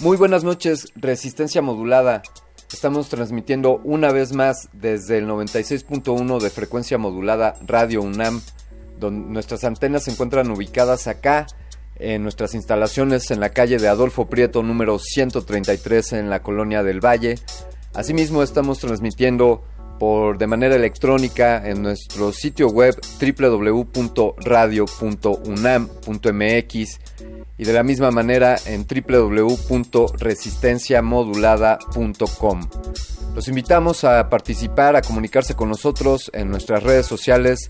Muy buenas noches, Resistencia Modulada. Estamos transmitiendo una vez más desde el 96.1 de frecuencia modulada Radio UNAM, donde nuestras antenas se encuentran ubicadas acá en nuestras instalaciones en la calle de Adolfo Prieto número 133 en la colonia del Valle. Asimismo estamos transmitiendo por de manera electrónica en nuestro sitio web www.radio.unam.mx y de la misma manera en www.resistenciamodulada.com. Los invitamos a participar, a comunicarse con nosotros en nuestras redes sociales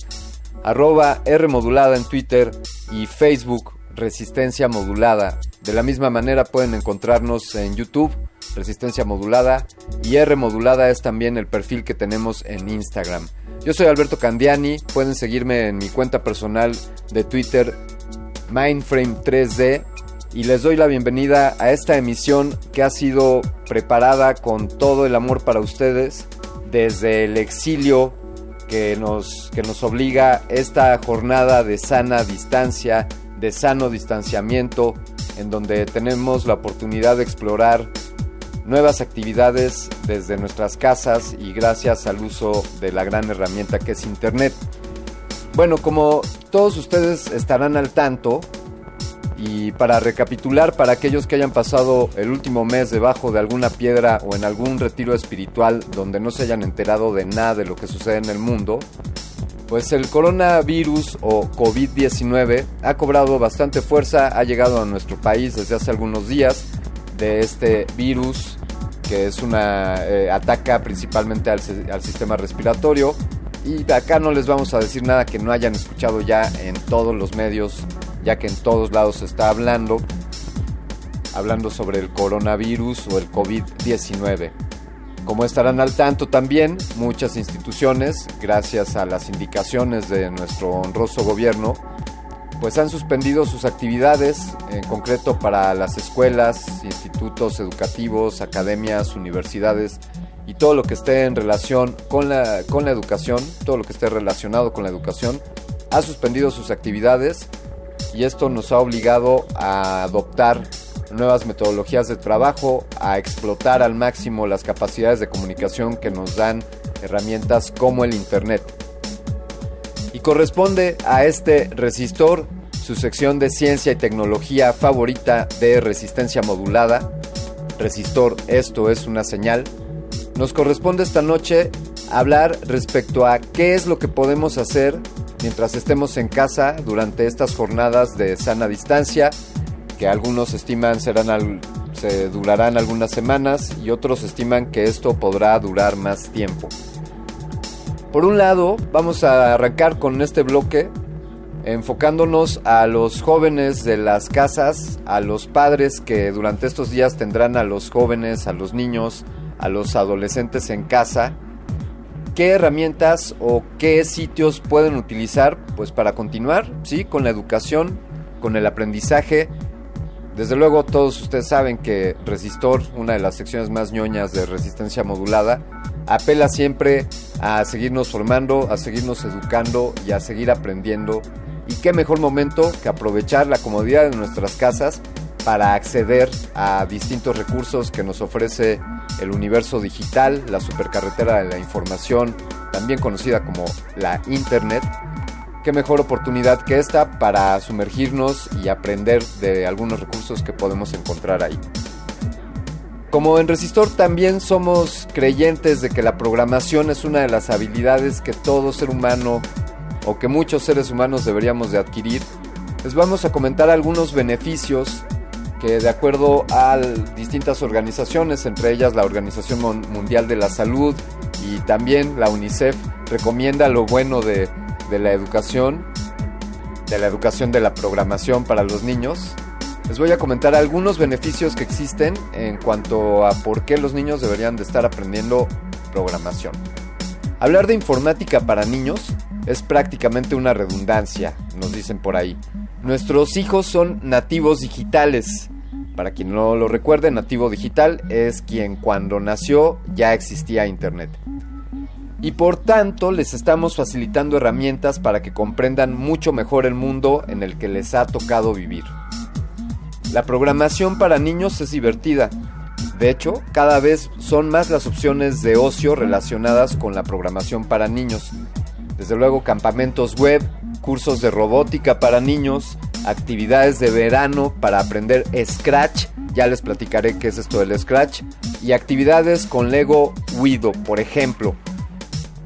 arroba Rmodulada en Twitter y Facebook Resistencia Modulada. De la misma manera pueden encontrarnos en YouTube Resistencia Modulada y R Modulada es también el perfil que tenemos en Instagram. Yo soy Alberto Candiani, pueden seguirme en mi cuenta personal de Twitter Mindframe3D y les doy la bienvenida a esta emisión que ha sido preparada con todo el amor para ustedes desde el exilio que nos, que nos obliga esta jornada de sana distancia, de sano distanciamiento, en donde tenemos la oportunidad de explorar nuevas actividades desde nuestras casas y gracias al uso de la gran herramienta que es Internet. Bueno, como todos ustedes estarán al tanto, y para recapitular, para aquellos que hayan pasado el último mes debajo de alguna piedra o en algún retiro espiritual donde no se hayan enterado de nada de lo que sucede en el mundo, pues el coronavirus o COVID-19 ha cobrado bastante fuerza, ha llegado a nuestro país desde hace algunos días de este virus que es una eh, ataca principalmente al, al sistema respiratorio y acá no les vamos a decir nada que no hayan escuchado ya en todos los medios ya que en todos lados se está hablando, hablando sobre el coronavirus o el COVID-19. Como estarán al tanto también, muchas instituciones, gracias a las indicaciones de nuestro honroso gobierno, pues han suspendido sus actividades, en concreto para las escuelas, institutos educativos, academias, universidades y todo lo que esté en relación con la, con la educación, todo lo que esté relacionado con la educación, ha suspendido sus actividades y esto nos ha obligado a adoptar nuevas metodologías de trabajo, a explotar al máximo las capacidades de comunicación que nos dan herramientas como el Internet. Y corresponde a este resistor su sección de ciencia y tecnología favorita de resistencia modulada. Resistor, esto es una señal. Nos corresponde esta noche hablar respecto a qué es lo que podemos hacer mientras estemos en casa durante estas jornadas de sana distancia, que algunos estiman serán se durarán algunas semanas y otros estiman que esto podrá durar más tiempo. Por un lado, vamos a arrancar con este bloque enfocándonos a los jóvenes de las casas, a los padres que durante estos días tendrán a los jóvenes, a los niños, a los adolescentes en casa qué herramientas o qué sitios pueden utilizar pues para continuar, ¿sí? Con la educación, con el aprendizaje. Desde luego todos ustedes saben que Resistor, una de las secciones más ñoñas de resistencia modulada, apela siempre a seguirnos formando, a seguirnos educando y a seguir aprendiendo. Y qué mejor momento que aprovechar la comodidad de nuestras casas para acceder a distintos recursos que nos ofrece el universo digital, la supercarretera de la información, también conocida como la Internet. Qué mejor oportunidad que esta para sumergirnos y aprender de algunos recursos que podemos encontrar ahí. Como en Resistor también somos creyentes de que la programación es una de las habilidades que todo ser humano o que muchos seres humanos deberíamos de adquirir, les vamos a comentar algunos beneficios que de acuerdo a distintas organizaciones, entre ellas la Organización Mundial de la Salud y también la UNICEF, recomienda lo bueno de, la educación, de la educación de la programación para los niños, les voy a comentar algunos beneficios que existen en cuanto a por qué los niños deberían de estar aprendiendo programación. Hablar de informática para niños es prácticamente una redundancia, nos dicen por ahí. Nuestros hijos son nativos digitales. Para quien no lo recuerde, nativo digital es quien cuando nació ya existía Internet. Y por tanto les estamos facilitando herramientas para que comprendan mucho mejor el mundo en el que les ha tocado vivir. La programación para niños es divertida, de hecho, cada vez son más las opciones de ocio relacionadas con la programación para niños. Desde luego campamentos web, cursos de robótica para niños, actividades de verano para aprender Scratch, ya les platicaré qué es esto del Scratch, y actividades con Lego Wido, por ejemplo.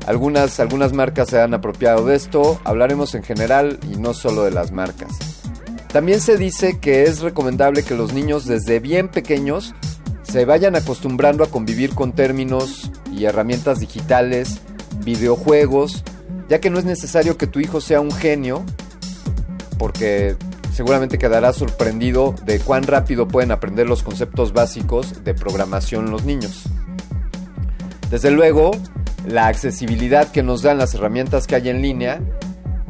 Algunas, algunas marcas se han apropiado de esto, hablaremos en general y no solo de las marcas. También se dice que es recomendable que los niños desde bien pequeños se vayan acostumbrando a convivir con términos y herramientas digitales, videojuegos, ya que no es necesario que tu hijo sea un genio, porque seguramente quedará sorprendido de cuán rápido pueden aprender los conceptos básicos de programación los niños. Desde luego, la accesibilidad que nos dan las herramientas que hay en línea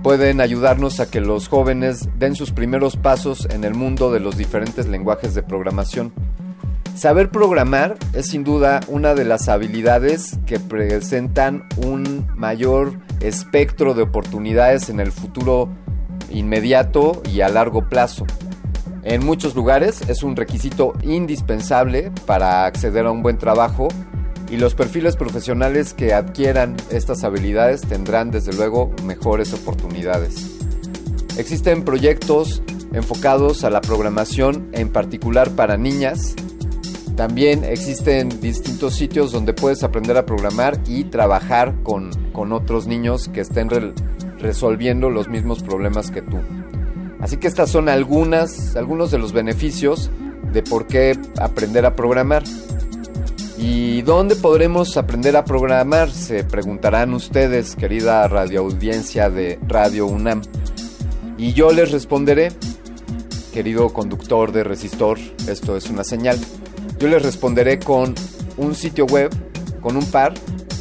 pueden ayudarnos a que los jóvenes den sus primeros pasos en el mundo de los diferentes lenguajes de programación. Saber programar es sin duda una de las habilidades que presentan un mayor espectro de oportunidades en el futuro inmediato y a largo plazo. En muchos lugares es un requisito indispensable para acceder a un buen trabajo y los perfiles profesionales que adquieran estas habilidades tendrán desde luego mejores oportunidades. Existen proyectos enfocados a la programación en particular para niñas también existen distintos sitios donde puedes aprender a programar y trabajar con, otros niños que estén resolviendo los mismos problemas que tú. Así que estas son algunas, algunos de los beneficios de por qué aprender a programar. ¿Y dónde podremos aprender a programar? Se preguntarán ustedes, querida radioaudiencia de Radio UNAM. Y yo les responderé, querido conductor de resistor, esto es una señal. Yo les responderé con un sitio web, con un par.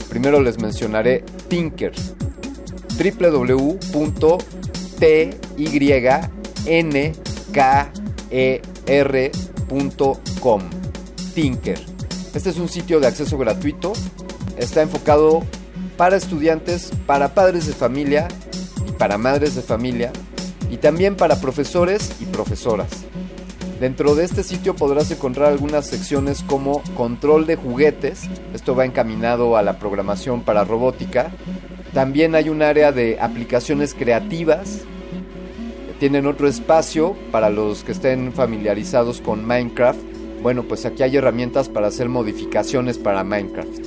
Primero les mencionaré Tinker. www.tynkер.com. Tinker. Este es un sitio de acceso gratuito. Está enfocado para estudiantes, para padres de familia y para madres de familia y también para profesores y profesoras. Dentro de este sitio podrás encontrar algunas secciones como control de juguetes, esto va encaminado a la programación para robótica. También hay un área de aplicaciones creativas. Tienen otro espacio para los que estén familiarizados con Minecraft. Bueno, pues aquí hay herramientas para hacer modificaciones para Minecraft.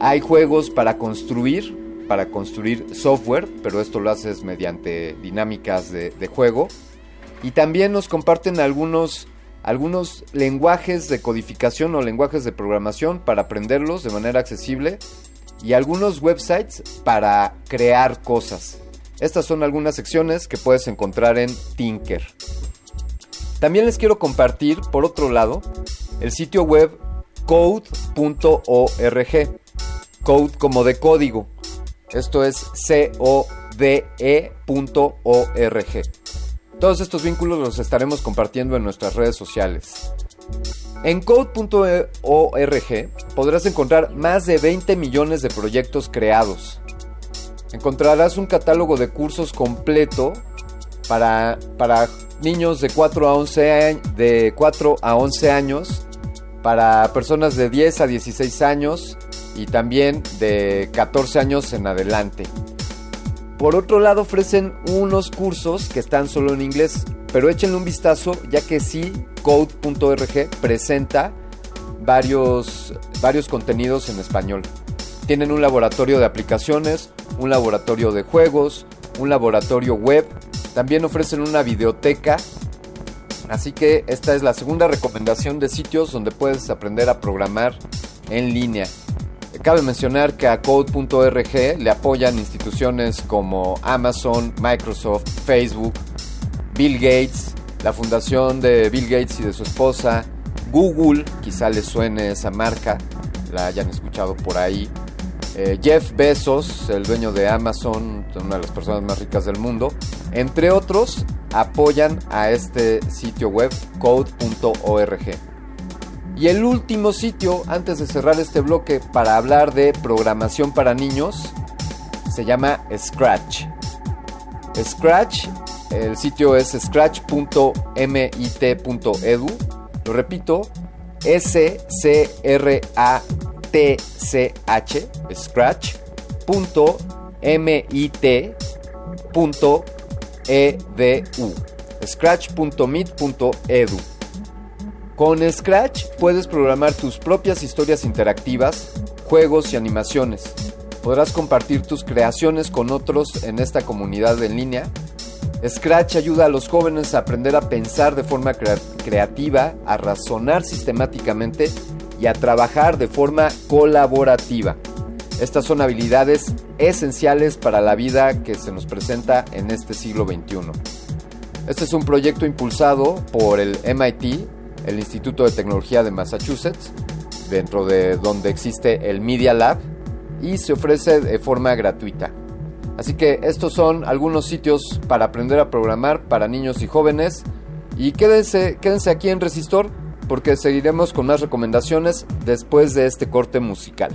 Hay juegos para construir, para construir software, pero esto lo haces mediante dinámicas de, de juego. Y también nos comparten algunos, algunos lenguajes de codificación o lenguajes de programación para aprenderlos de manera accesible y algunos websites para crear cosas. Estas son algunas secciones que puedes encontrar en Tinker. También les quiero compartir, por otro lado, el sitio web code.org. Code como de código. Esto es C-O-D-E.org. Todos estos vínculos los estaremos compartiendo en nuestras redes sociales. En code.org podrás encontrar más de 20 millones de proyectos creados. Encontrarás un catálogo de cursos completo para, para niños de 4 a 11 de 4 a 11 años, para personas de 10 a 16 años y también de 14 años en adelante. Por otro lado ofrecen unos cursos que están solo en inglés, pero échenle un vistazo ya que sí, code.org presenta varios, varios contenidos en español. Tienen un laboratorio de aplicaciones, un laboratorio de juegos, un laboratorio web, también ofrecen una videoteca, así que esta es la segunda recomendación de sitios donde puedes aprender a programar en línea. Cabe mencionar que a code.org le apoyan instituciones como Amazon, Microsoft, Facebook, Bill Gates, la fundación de Bill Gates y de su esposa, Google, quizá les suene esa marca, la hayan escuchado por ahí. Eh, Jeff Bezos, el dueño de Amazon, una de las personas más ricas del mundo, entre otros, apoyan a este sitio web code.org. Y el último sitio, antes de cerrar este bloque, para hablar de programación para niños, se llama Scratch. Scratch, el sitio es scratch.mit.edu. Lo repito, S-C-R-A-T-C-H, scratch.mit.edu. Scratch.mit.edu. Con Scratch puedes programar tus propias historias interactivas, juegos y animaciones. Podrás compartir tus creaciones con otros en esta comunidad en línea. Scratch ayuda a los jóvenes a aprender a pensar de forma creativa, a razonar sistemáticamente y a trabajar de forma colaborativa. Estas son habilidades esenciales para la vida que se nos presenta en este siglo XXI. Este es un proyecto impulsado por el MIT, el Instituto de Tecnología de Massachusetts, dentro de donde existe el Media Lab y se ofrece de forma gratuita. Así que estos son algunos sitios para aprender a programar para niños y jóvenes. Y quédense, quédense aquí en Resistor porque seguiremos con más recomendaciones después de este corte musical.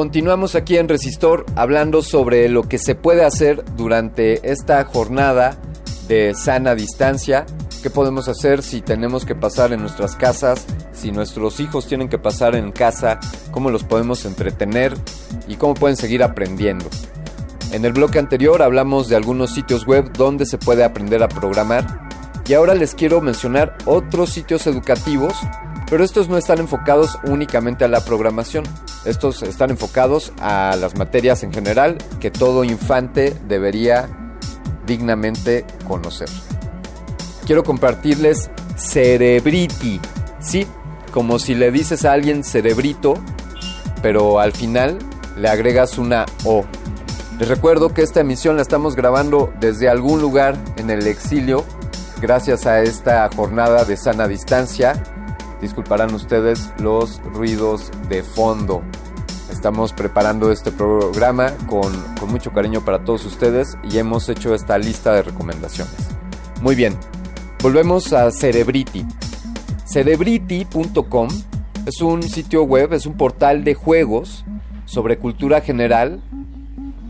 Continuamos aquí en Resistor hablando sobre lo que se puede hacer durante esta jornada de sana distancia. ¿Qué podemos hacer si tenemos que pasar en nuestras casas? Si nuestros hijos tienen que pasar en casa, ¿cómo los podemos entretener? ¿Y cómo pueden seguir aprendiendo? En el bloque anterior hablamos de algunos sitios web donde se puede aprender a programar. Y ahora les quiero mencionar otros sitios educativos, pero estos no están enfocados únicamente a la programación Estos están enfocados a las materias en general que todo infante debería dignamente conocer. Quiero compartirles Cerebriti. Sí, como si le dices a alguien cerebrito, pero al final le agregas una O. Les recuerdo que esta emisión la estamos grabando desde algún lugar en el exilio, gracias a esta jornada de sana distancia. Disculparán ustedes los ruidos de fondo. Estamos preparando este programa con, mucho cariño para todos ustedes y hemos hecho esta lista de recomendaciones. Muy bien, volvemos a Cerebriti. Cerebriti.com es un sitio web, es un portal de juegos sobre cultura general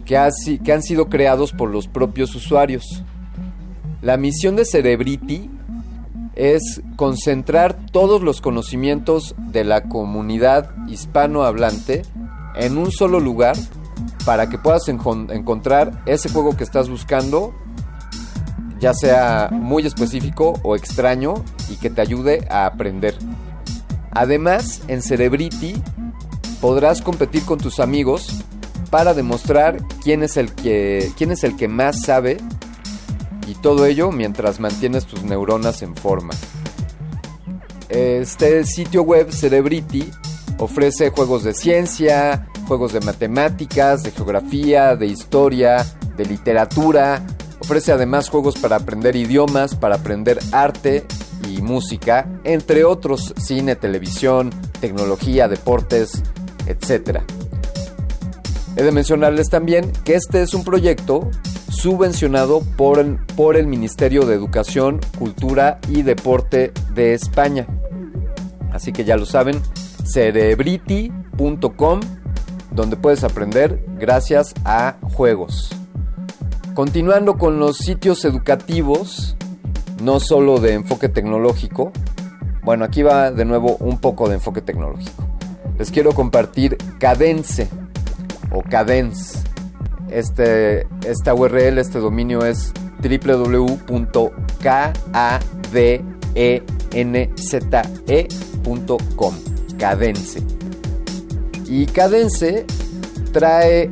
que han sido creados por los propios usuarios. La misión de Cerebriti es concentrar todos los conocimientos de la comunidad hispanohablante en un solo lugar para que puedas encontrar ese juego que estás buscando ya sea muy específico o extraño y que te ayude a aprender. Además, en Cerebrity podrás competir con tus amigos para demostrar quién es el que, quién es el que más sabe y todo ello mientras mantienes tus neuronas en forma. Este sitio web Cerebrity ofrece juegos de ciencia, juegos de matemáticas, de geografía, de historia, de literatura, Ofrece además juegos para aprender idiomas, para aprender arte y música, entre otros cine, televisión, tecnología, deportes, etc. He de mencionarles también que este es un proyecto subvencionado por el, por el Ministerio de Educación, Cultura y Deporte de España. Así que ya lo saben, cerebriti.com, donde puedes aprender gracias a juegos. Continuando con los sitios educativos, no solo de enfoque tecnológico, bueno, aquí va de nuevo un poco de enfoque tecnológico. Les quiero compartir Cadence o Cadence. Este, esta URL, este dominio es www.kadenze.com. Cadence. Y Cadence trae,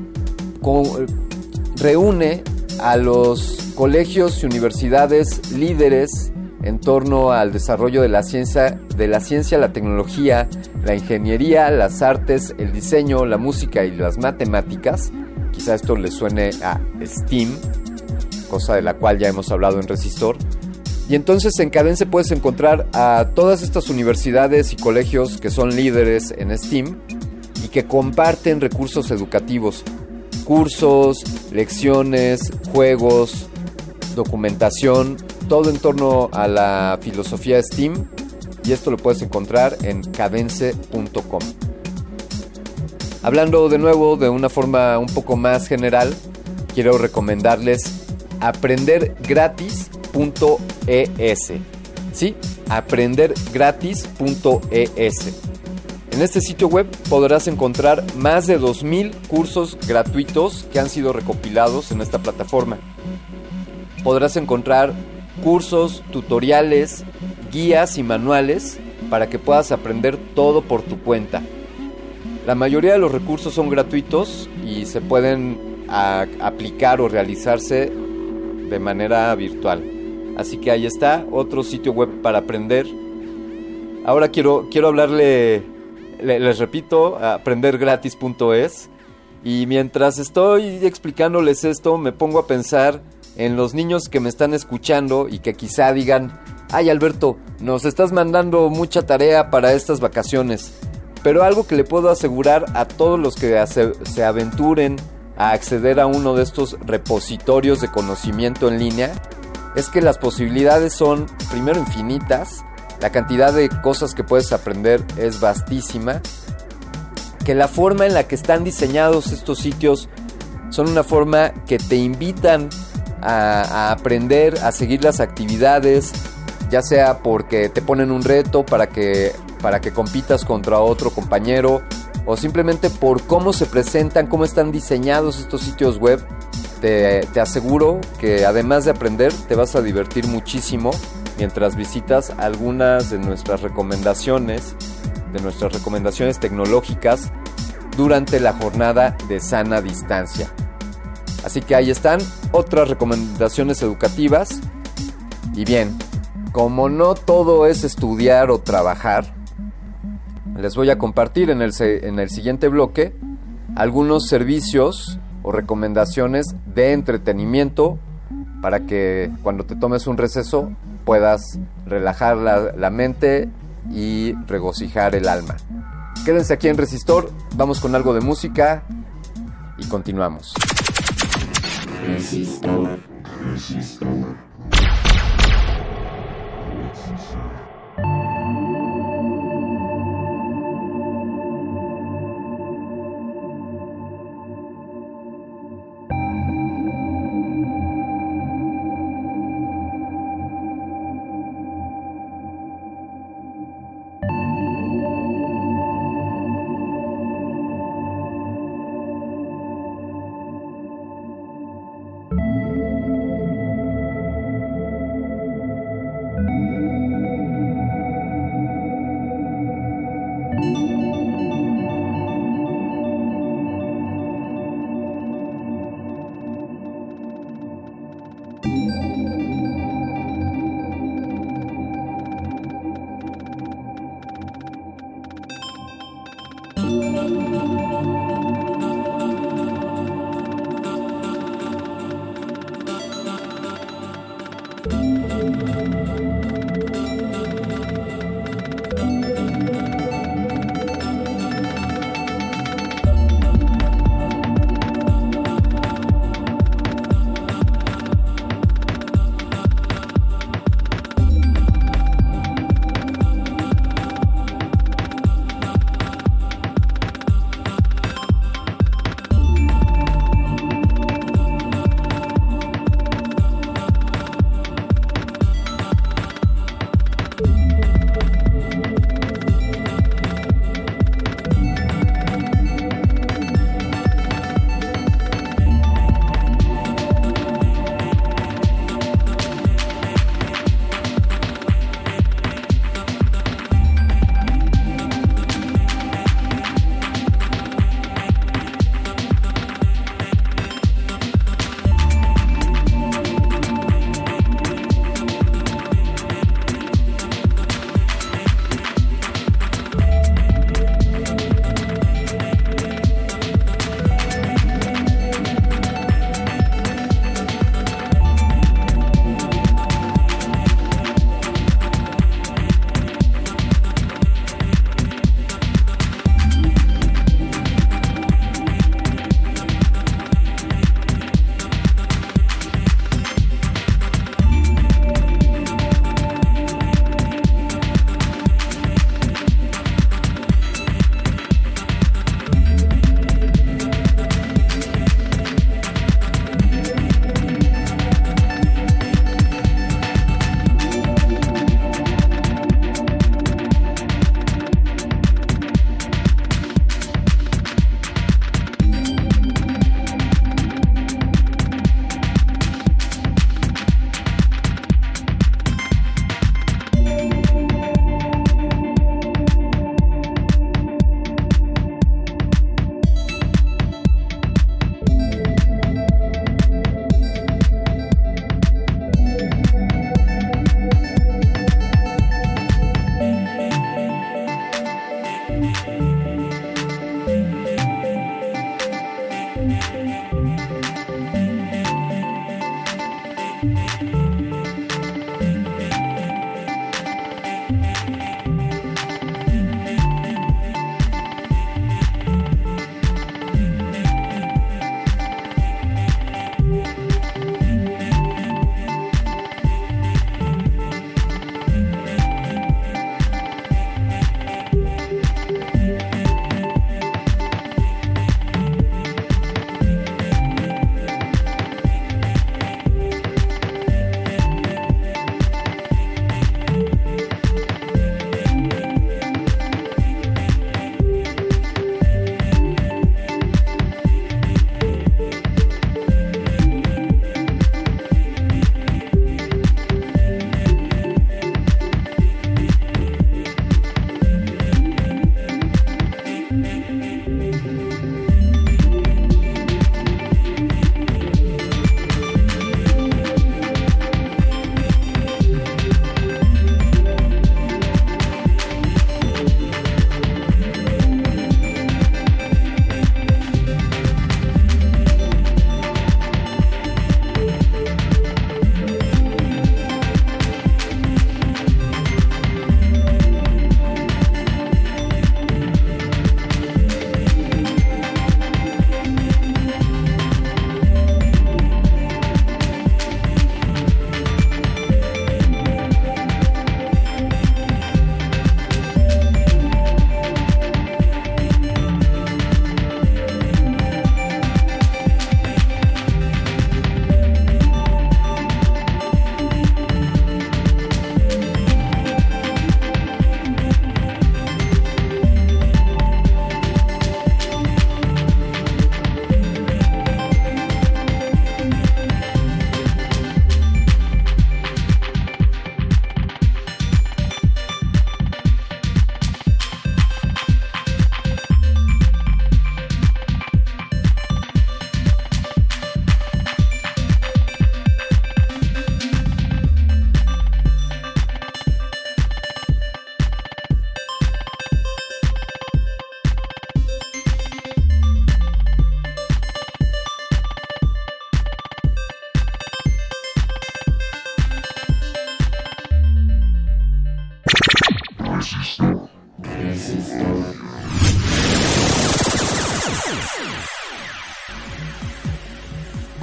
reúne a los colegios y universidades líderes en torno al desarrollo de la ciencia, de la ciencia, la tecnología, la ingeniería, las artes, el diseño, la música y las matemáticas. Quizá esto le suene a STEAM, cosa de la cual ya hemos hablado en Resistor. Y entonces en Cadence puedes encontrar a todas estas universidades y colegios que son líderes en STEAM y que comparten recursos educativos cursos, lecciones, juegos, documentación, todo en torno a la filosofía STEAM y esto lo puedes encontrar en cadence.com. Hablando de nuevo de una forma un poco más general, quiero recomendarles aprendergratis.es. ¿Sí? aprendergratis.es. En este sitio web podrás encontrar más de 2.000 cursos gratuitos que han sido recopilados en esta plataforma. Podrás encontrar cursos, tutoriales, guías y manuales para que puedas aprender todo por tu cuenta. La mayoría de los recursos son gratuitos y se pueden aplicar o realizarse de manera virtual. Así que ahí está, otro sitio web para aprender. Ahora quiero, quiero hablarle les repito, aprendergratis.es. Y mientras estoy explicándoles esto, me pongo a pensar en los niños que me están escuchando y que quizá digan, ay Alberto, nos estás mandando mucha tarea para estas vacaciones. Pero algo que le puedo asegurar a todos los que se aventuren a acceder a uno de estos repositorios de conocimiento en línea es que las posibilidades son primero infinitas la cantidad de cosas que puedes aprender es vastísima. Que la forma en la que están diseñados estos sitios son una forma que te invitan a, aprender, a seguir las actividades, ya sea porque te ponen un reto para que, para que compitas contra otro compañero o simplemente por cómo se presentan, cómo están diseñados estos sitios web. Te, te aseguro que además de aprender te vas a divertir muchísimo mientras visitas algunas de nuestras recomendaciones, de nuestras recomendaciones tecnológicas durante la jornada de sana distancia. Así que ahí están otras recomendaciones educativas. Y bien, como no todo es estudiar o trabajar, les voy a compartir en el, en el siguiente bloque algunos servicios o recomendaciones de entretenimiento para que cuando te tomes un receso puedas relajar la, la mente y regocijar el alma. Quédense aquí en Resistor, vamos con algo de música y continuamos. Resistor, resistor.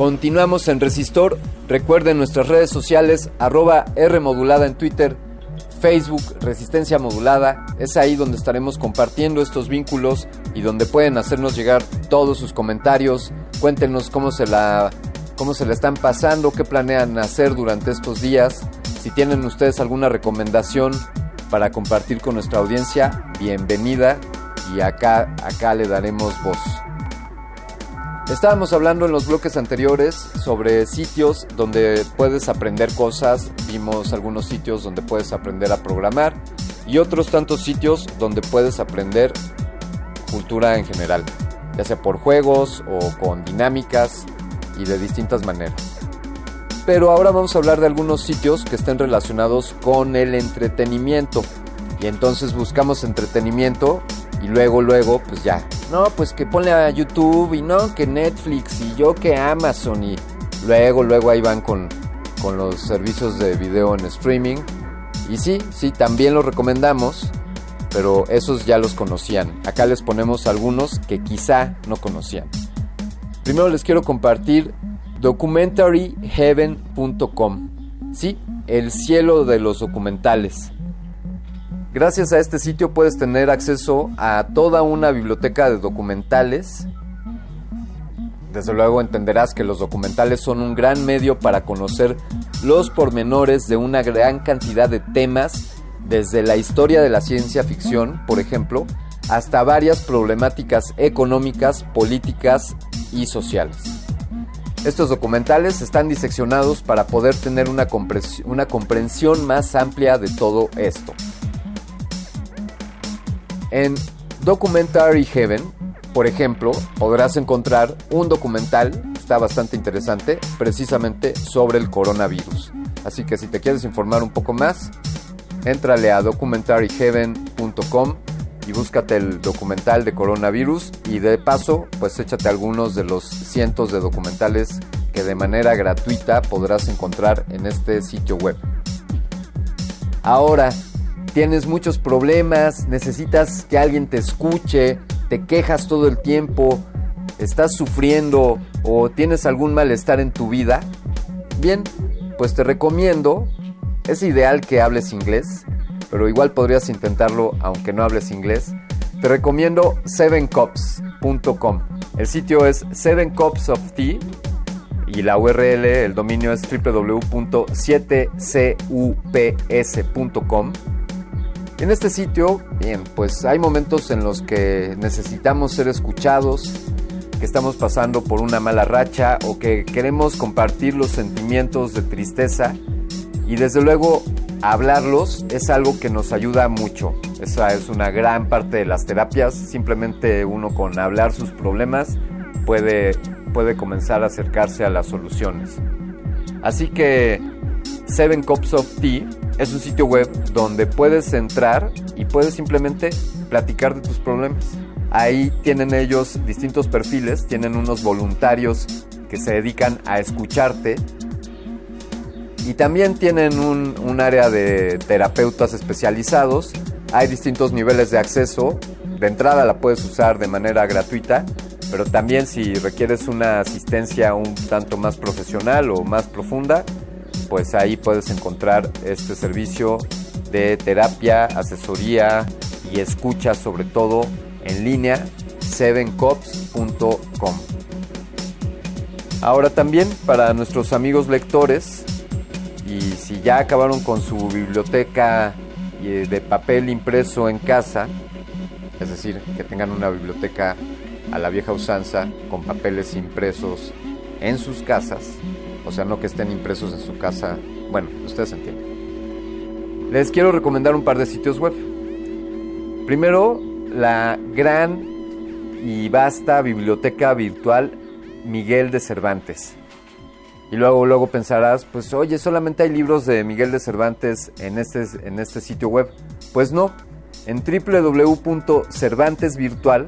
Continuamos en Resistor. Recuerden nuestras redes sociales, arroba R en Twitter, Facebook, Resistencia Modulada. Es ahí donde estaremos compartiendo estos vínculos y donde pueden hacernos llegar todos sus comentarios. Cuéntenos cómo se la, cómo se están pasando, qué planean hacer durante estos días. Si tienen ustedes alguna recomendación para compartir con nuestra audiencia, bienvenida y acá, acá le daremos voz. Estábamos hablando en los bloques anteriores sobre sitios donde puedes aprender cosas, vimos algunos sitios donde puedes aprender a programar y otros tantos sitios donde puedes aprender cultura en general, ya sea por juegos o con dinámicas y de distintas maneras. Pero ahora vamos a hablar de algunos sitios que estén relacionados con el entretenimiento. Y entonces buscamos entretenimiento y luego, luego, pues ya. No, pues que ponle a YouTube y no, que Netflix y yo que Amazon y luego, luego ahí van con, con los servicios de video en streaming. Y sí, sí, también los recomendamos, pero esos ya los conocían. Acá les ponemos algunos que quizá no conocían. Primero les quiero compartir documentaryheaven.com. Sí, el cielo de los documentales. Gracias a este sitio puedes tener acceso a toda una biblioteca de documentales. Desde luego entenderás que los documentales son un gran medio para conocer los pormenores de una gran cantidad de temas, desde la historia de la ciencia ficción, por ejemplo, hasta varias problemáticas económicas, políticas y sociales. Estos documentales están diseccionados para poder tener una, comprensión más amplia de todo esto. En Documentary Heaven, por ejemplo, podrás encontrar un documental, está bastante interesante, precisamente sobre el coronavirus. Así que si te quieres informar un poco más, entrale a documentaryheaven.com y búscate el documental de coronavirus y de paso, pues échate algunos de los cientos de documentales que de manera gratuita podrás encontrar en este sitio web. Ahora, tienes muchos problemas, necesitas que alguien te escuche, te quejas todo el tiempo, estás sufriendo o tienes algún malestar en tu vida, bien, pues te recomiendo, es ideal que hables inglés, pero igual podrías intentarlo aunque no hables inglés. Te recomiendo 7cups.com. El sitio es 7cupsoftea y la URL, el dominio es www.7cups.com. En este sitio, bien, pues hay momentos en los que necesitamos ser escuchados, que estamos pasando por una mala racha o que queremos compartir los sentimientos de tristeza y desde luego hablarlos es algo que nos ayuda mucho. Esa es una gran parte de las terapias, simplemente uno con hablar sus problemas puede, puede comenzar a acercarse a las soluciones. Así que Seven Cups of Tea es un sitio web donde puedes entrar y puedes simplemente platicar de tus problemas. Ahí tienen ellos distintos perfiles, tienen unos voluntarios que se dedican a escucharte y también tienen un, un, área de terapeutas especializados. Hay distintos niveles de acceso. De entrada la puedes usar de manera gratuita, pero también si requieres una asistencia un tanto más profesional o más profunda, pues ahí puedes encontrar este servicio de terapia, asesoría y escucha sobre todo en línea 7cops.com. Ahora también para nuestros amigos lectores y si ya acabaron con su biblioteca de papel impreso en casa, es decir, que tengan una biblioteca a la vieja usanza con papeles impresos en sus casas, o sea, no que estén impresos en su casa. Bueno, ustedes entienden. Les quiero recomendar un par de sitios web. Primero, la gran y vasta biblioteca virtual Miguel de Cervantes. Y luego, luego pensarás, pues oye, solamente hay libros de Miguel de Cervantes en este, en este sitio web. Pues no, en www.cervantesvirtual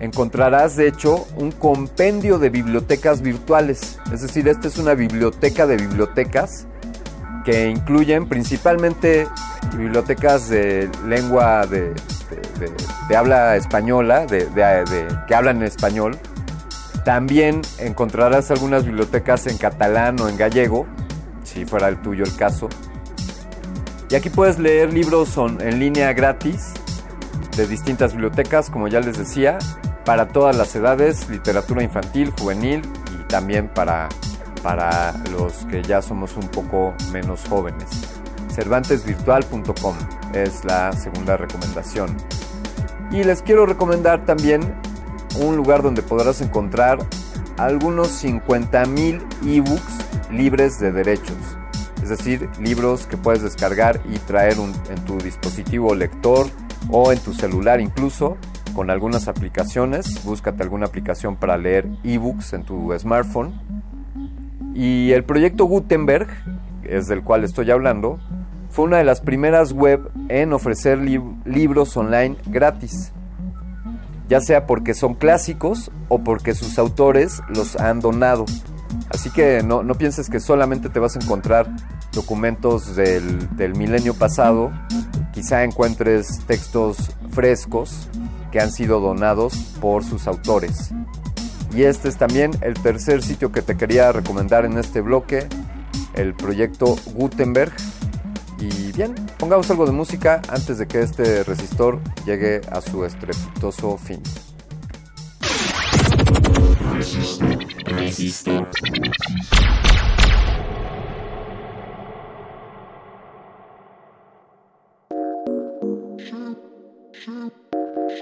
encontrarás de hecho un compendio de bibliotecas virtuales. Es decir, esta es una biblioteca de bibliotecas que incluyen principalmente bibliotecas de lengua de, habla española, de, que hablan en español. También encontrarás algunas bibliotecas en catalán o en gallego, si fuera el tuyo el caso. Y aquí puedes leer libros en línea gratis de distintas bibliotecas, como ya les decía, para todas las edades, literatura infantil, juvenil y también para, para los que ya somos un poco menos jóvenes. Cervantesvirtual.com es la segunda recomendación. Y les quiero recomendar también un lugar donde podrás encontrar algunos 50.000 ebooks libres de derechos. Es decir, libros que puedes descargar y traer en tu dispositivo lector o en tu celular incluso con algunas aplicaciones. Búscate alguna aplicación para leer ebooks en tu smartphone. Y el proyecto Gutenberg, es del cual estoy hablando, fue una de las primeras web en ofrecer libros online gratis, ya sea porque son clásicos o porque sus autores los han donado. Así que no, pienses que solamente te vas a encontrar documentos del, del milenio pasado, quizá encuentres textos frescos que han sido donados por sus autores. Y este es también el tercer sitio que te quería recomendar en este bloque, el proyecto Gutenberg. Y bien, pongamos algo de música antes de que este resistor llegue a su estrepitoso fin.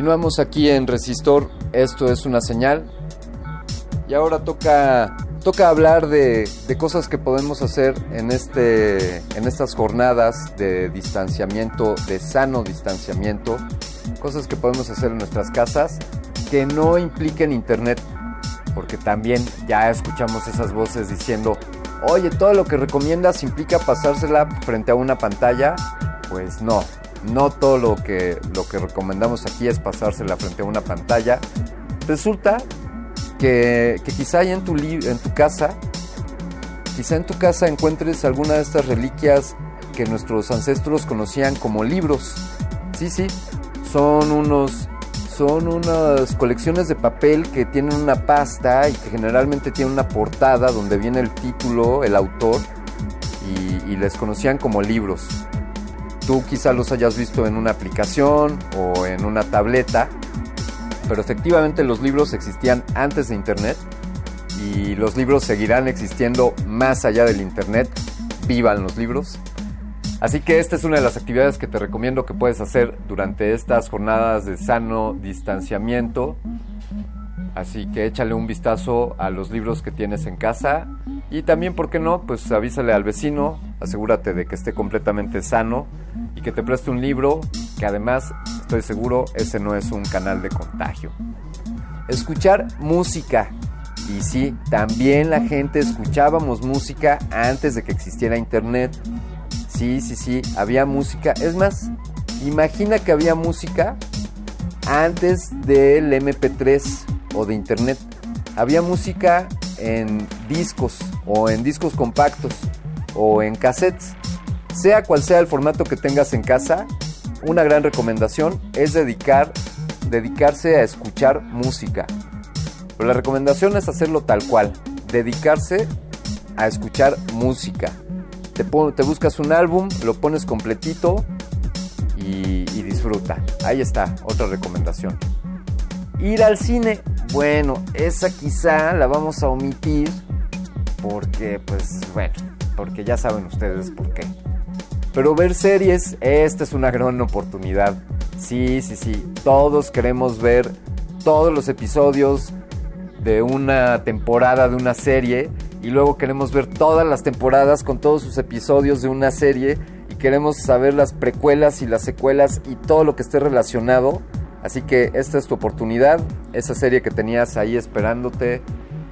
Continuamos aquí en Resistor, esto es una señal. Y ahora toca, toca hablar de, de cosas que podemos hacer en, este, en estas jornadas de distanciamiento, de sano distanciamiento. Cosas que podemos hacer en nuestras casas que no impliquen internet. Porque también ya escuchamos esas voces diciendo, oye, todo lo que recomiendas implica pasársela frente a una pantalla. Pues no, no todo lo que, lo que recomendamos aquí es pasársela frente a una pantalla. Resulta que, quizá en tu, casa, quizá en tu casa encuentres alguna de estas reliquias que nuestros ancestros conocían como libros. Sí, sí, son unos son unas colecciones de papel que tienen una pasta y que generalmente tienen una portada donde viene el título, el autor y les conocían como libros. Tú quizá los hayas visto en una aplicación o en una tableta, pero efectivamente los libros existían antes de Internet y los libros seguirán existiendo más allá del Internet. Vivan los libros. Así que esta es una de las actividades que te recomiendo que puedes hacer durante estas jornadas de sano distanciamiento. Así que échale un vistazo a los libros que tienes en casa y también, ¿por qué no? Pues avísale al vecino, asegúrate de que esté completamente sano y que te preste un libro, que además, estoy seguro, ese no es un canal de contagio. Escuchar música. Y sí, también la gente escuchábamos música antes de que existiera internet. Sí, sí, sí, había música. Es más, imagina que había música antes del MP3 o de internet. Había música en discos o en discos compactos o en cassettes. Sea cual sea el formato que tengas en casa, una gran recomendación es dedicar, dedicarse a escuchar música. Pero la recomendación es hacerlo tal cual, dedicarse a escuchar música. Te, te buscas un álbum, lo pones completito y, y disfruta. Ahí está, otra recomendación. Ir al cine, bueno, esa quizá la vamos a omitir porque, pues, bueno, porque ya saben ustedes por qué. Pero ver series, esta es una gran oportunidad. Sí, sí, sí, todos queremos ver todos los episodios de una temporada de una serie y luego queremos ver todas las temporadas con todos sus episodios de una serie y queremos saber las precuelas y las secuelas y todo lo que esté relacionado. Así que esta es tu oportunidad, esa serie que tenías ahí esperándote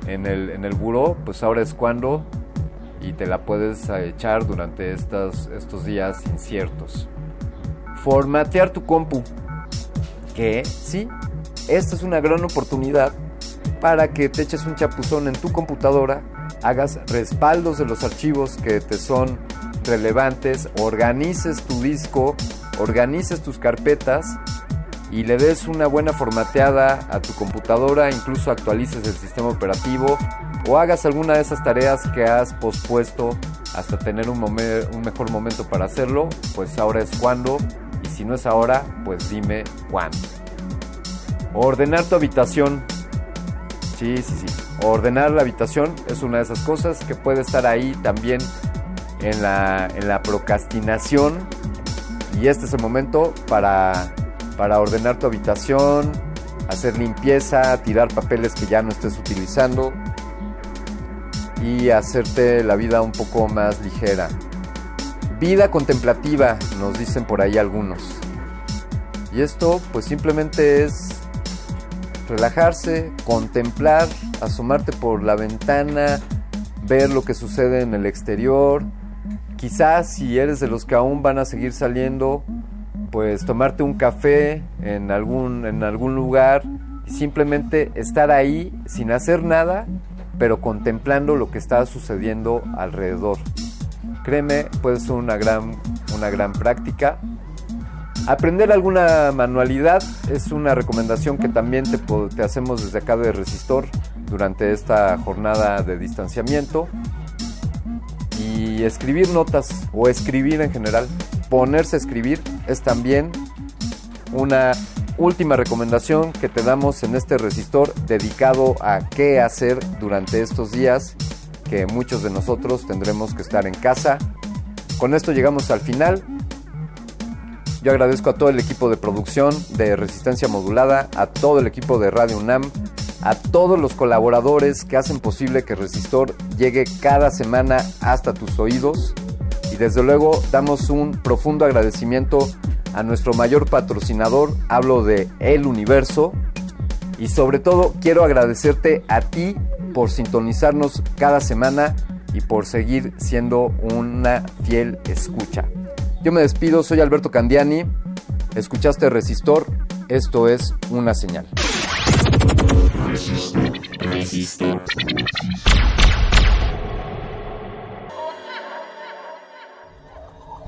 en el, en el pues ahora es cuando y te la puedes echar durante estos días inciertos. Formatear tu compu. Que sí, esta es una gran oportunidad para que te eches un chapuzón en tu computadora, hagas respaldos de los archivos que te son relevantes, organices tu disco, organices tus carpetas y le des una buena formateada a tu computadora, incluso actualices el sistema operativo o hagas alguna de esas tareas que has pospuesto hasta tener un, mejor momento para hacerlo, pues ahora es cuando y si no es ahora, pues dime cuándo. Ordenar tu habitación. Sí, sí, sí. Ordenar la habitación es una de esas cosas que puede estar ahí también en la, en la procrastinación. Y este es el momento para para ordenar tu habitación, hacer limpieza, tirar papeles que ya no estés utilizando y hacerte la vida un poco más ligera. Vida contemplativa, nos dicen por ahí algunos. Y esto pues simplemente es relajarse, contemplar, asomarte por la ventana, ver lo que sucede en el exterior. Quizás si eres de los que aún van a seguir saliendo, pues tomarte un café en algún, en algún lugar y simplemente estar ahí sin hacer nada, pero contemplando lo que está sucediendo alrededor. Créeme, puede ser una gran, una gran práctica. Aprender alguna manualidad es una recomendación que también te, te hacemos desde acá de Resistor durante esta jornada de distanciamiento. Y escribir notas o escribir en general ponerse a escribir es también una última recomendación que te damos en este resistor dedicado a qué hacer durante estos días que muchos de nosotros tendremos que estar en casa. Con esto llegamos al final. Yo agradezco a todo el equipo de producción de Resistencia Modulada, a todo el equipo de Radio UNAM, a todos los colaboradores que hacen posible que Resistor llegue cada semana hasta tus oídos. Desde luego damos un profundo agradecimiento a nuestro mayor patrocinador, hablo de El Universo. Y sobre todo quiero agradecerte a ti por sintonizarnos cada semana y por seguir siendo una fiel escucha. Yo me despido, soy Alberto Candiani. Escuchaste Resistor, esto es una señal.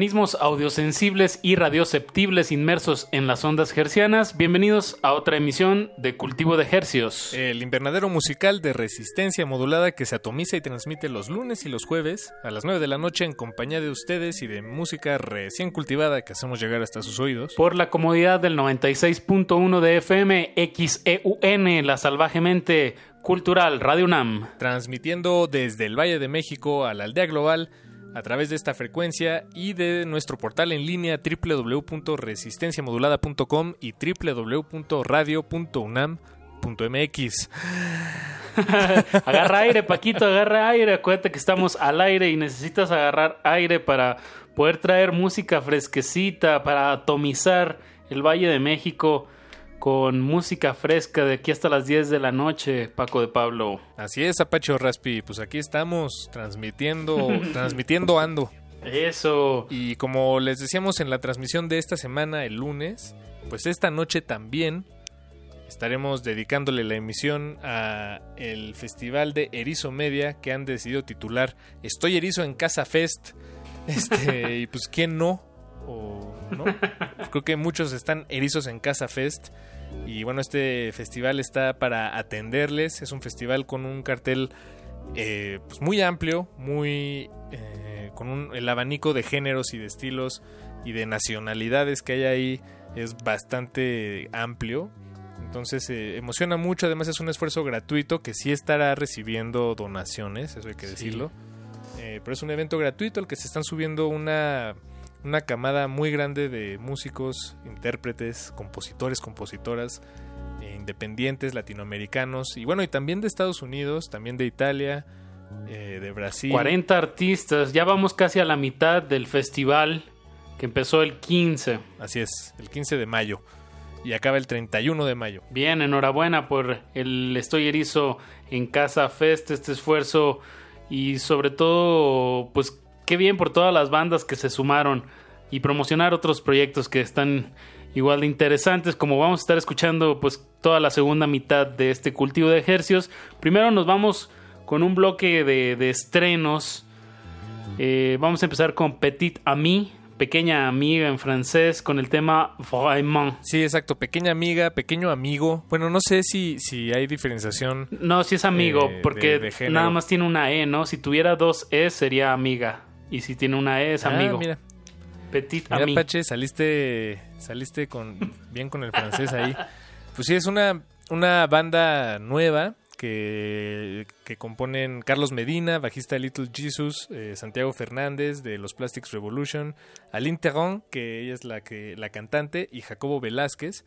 Organismos audiosensibles y radioceptibles inmersos en las ondas hercianas, bienvenidos a otra emisión de Cultivo de Hercios. El invernadero musical de resistencia modulada que se atomiza y transmite los lunes y los jueves a las 9 de la noche en compañía de ustedes y de música recién cultivada que hacemos llegar hasta sus oídos. Por la comodidad del 96.1 de FM XEUN, la salvajemente cultural Radio UNAM. Transmitiendo desde el Valle de México a la aldea global a través de esta frecuencia y de nuestro portal en línea www.resistenciamodulada.com y www.radio.unam.mx. agarra aire, Paquito, agarra aire. Acuérdate que estamos al aire y necesitas agarrar aire para poder traer música fresquecita, para atomizar el Valle de México con música fresca de aquí hasta las 10 de la noche, Paco de Pablo. Así es, Apache Raspi, pues aquí estamos transmitiendo, transmitiendo ando. Eso. Y como les decíamos en la transmisión de esta semana, el lunes, pues esta noche también estaremos dedicándole la emisión a el festival de Erizo Media que han decidido titular Estoy Erizo en Casa Fest. Este, y pues quién no o no. Creo que muchos están erizos en Casa Fest y bueno, este festival está para atenderles. Es un festival con un cartel eh, pues muy amplio, muy eh, con un, el abanico de géneros y de estilos y de nacionalidades que hay ahí es bastante amplio. Entonces eh, emociona mucho, además es un esfuerzo gratuito que sí estará recibiendo donaciones, eso hay que decirlo. Pero es un evento gratuito al que se están subiendo una, una camada muy grande de músicos, intérpretes, compositores, compositoras, eh, independientes, latinoamericanos y bueno, y también de Estados Unidos, también de Italia, eh, de Brasil. 40 artistas, ya vamos casi a la mitad del festival que empezó el 15. Así es, el 15 de mayo y acaba el 31 de mayo. Bien, enhorabuena por el Estoy Erizo en Casa Fest, este esfuerzo y sobre todo, pues qué bien por todas las bandas que se sumaron y promocionar otros proyectos que están igual de interesantes como vamos a estar escuchando pues toda la segunda mitad de este cultivo de ejercicios. Primero nos vamos con un bloque de, de estrenos. Eh, vamos a empezar con Petit Ami, pequeña amiga en francés, con el tema Vraiment. Sí, exacto, pequeña amiga, pequeño amigo. Bueno, no sé si, si hay diferenciación. No, si es amigo, Eh, porque de- de género. nada más tiene una E, ¿no? Si tuviera dos E sería amiga. Y si tiene una E es Ah, amigo. mira, Petit mira Ami. Pache, saliste, saliste con, bien con el francés ahí. Pues sí, es una, una banda nueva que, que componen Carlos Medina, bajista de Little Jesus, eh, Santiago Fernández de los Plastics Revolution, Aline Terron, que ella es la, que, la cantante, y Jacobo Velázquez.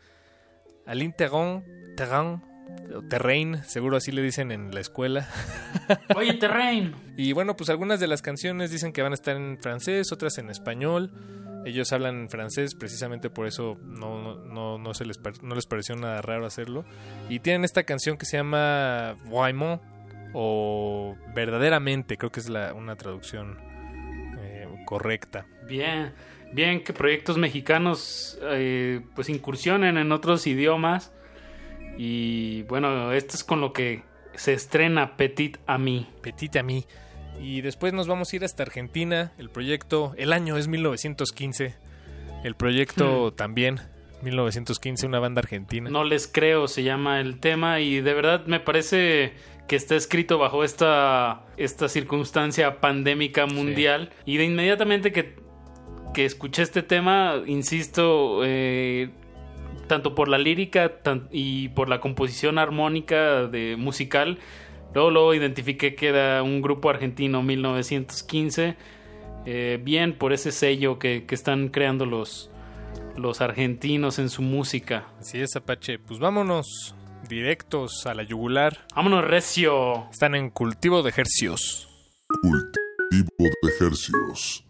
Aline Terron, Terran, o Terrain, seguro así le dicen en la escuela. Oye, Terrain. Y bueno, pues algunas de las canciones dicen que van a estar en francés, otras en español. Ellos hablan francés, precisamente por eso no, no, no, se les, no les pareció nada raro hacerlo. Y tienen esta canción que se llama Vraiment o Verdaderamente, creo que es la, una traducción eh, correcta. Bien, bien que proyectos mexicanos eh, pues incursionen en otros idiomas. Y bueno, esto es con lo que se estrena Petit Ami. Petit Ami. Y después nos vamos a ir hasta Argentina. El proyecto, el año es 1915. El proyecto también, 1915, una banda argentina. No les creo, se llama el tema. Y de verdad me parece que está escrito bajo esta, esta circunstancia pandémica mundial. Y de inmediatamente que, que escuché este tema, insisto, eh, tanto por la lírica tan- y por la composición armónica de musical, luego, luego identifiqué que era un grupo argentino 1915. eh, bien por ese sello que, que están creando los, los argentinos en su música. Así es, Apache. Pues vámonos directos a la yugular. Vámonos, Recio. Están en cultivo de ejercicios. Cultivo de ejercicios.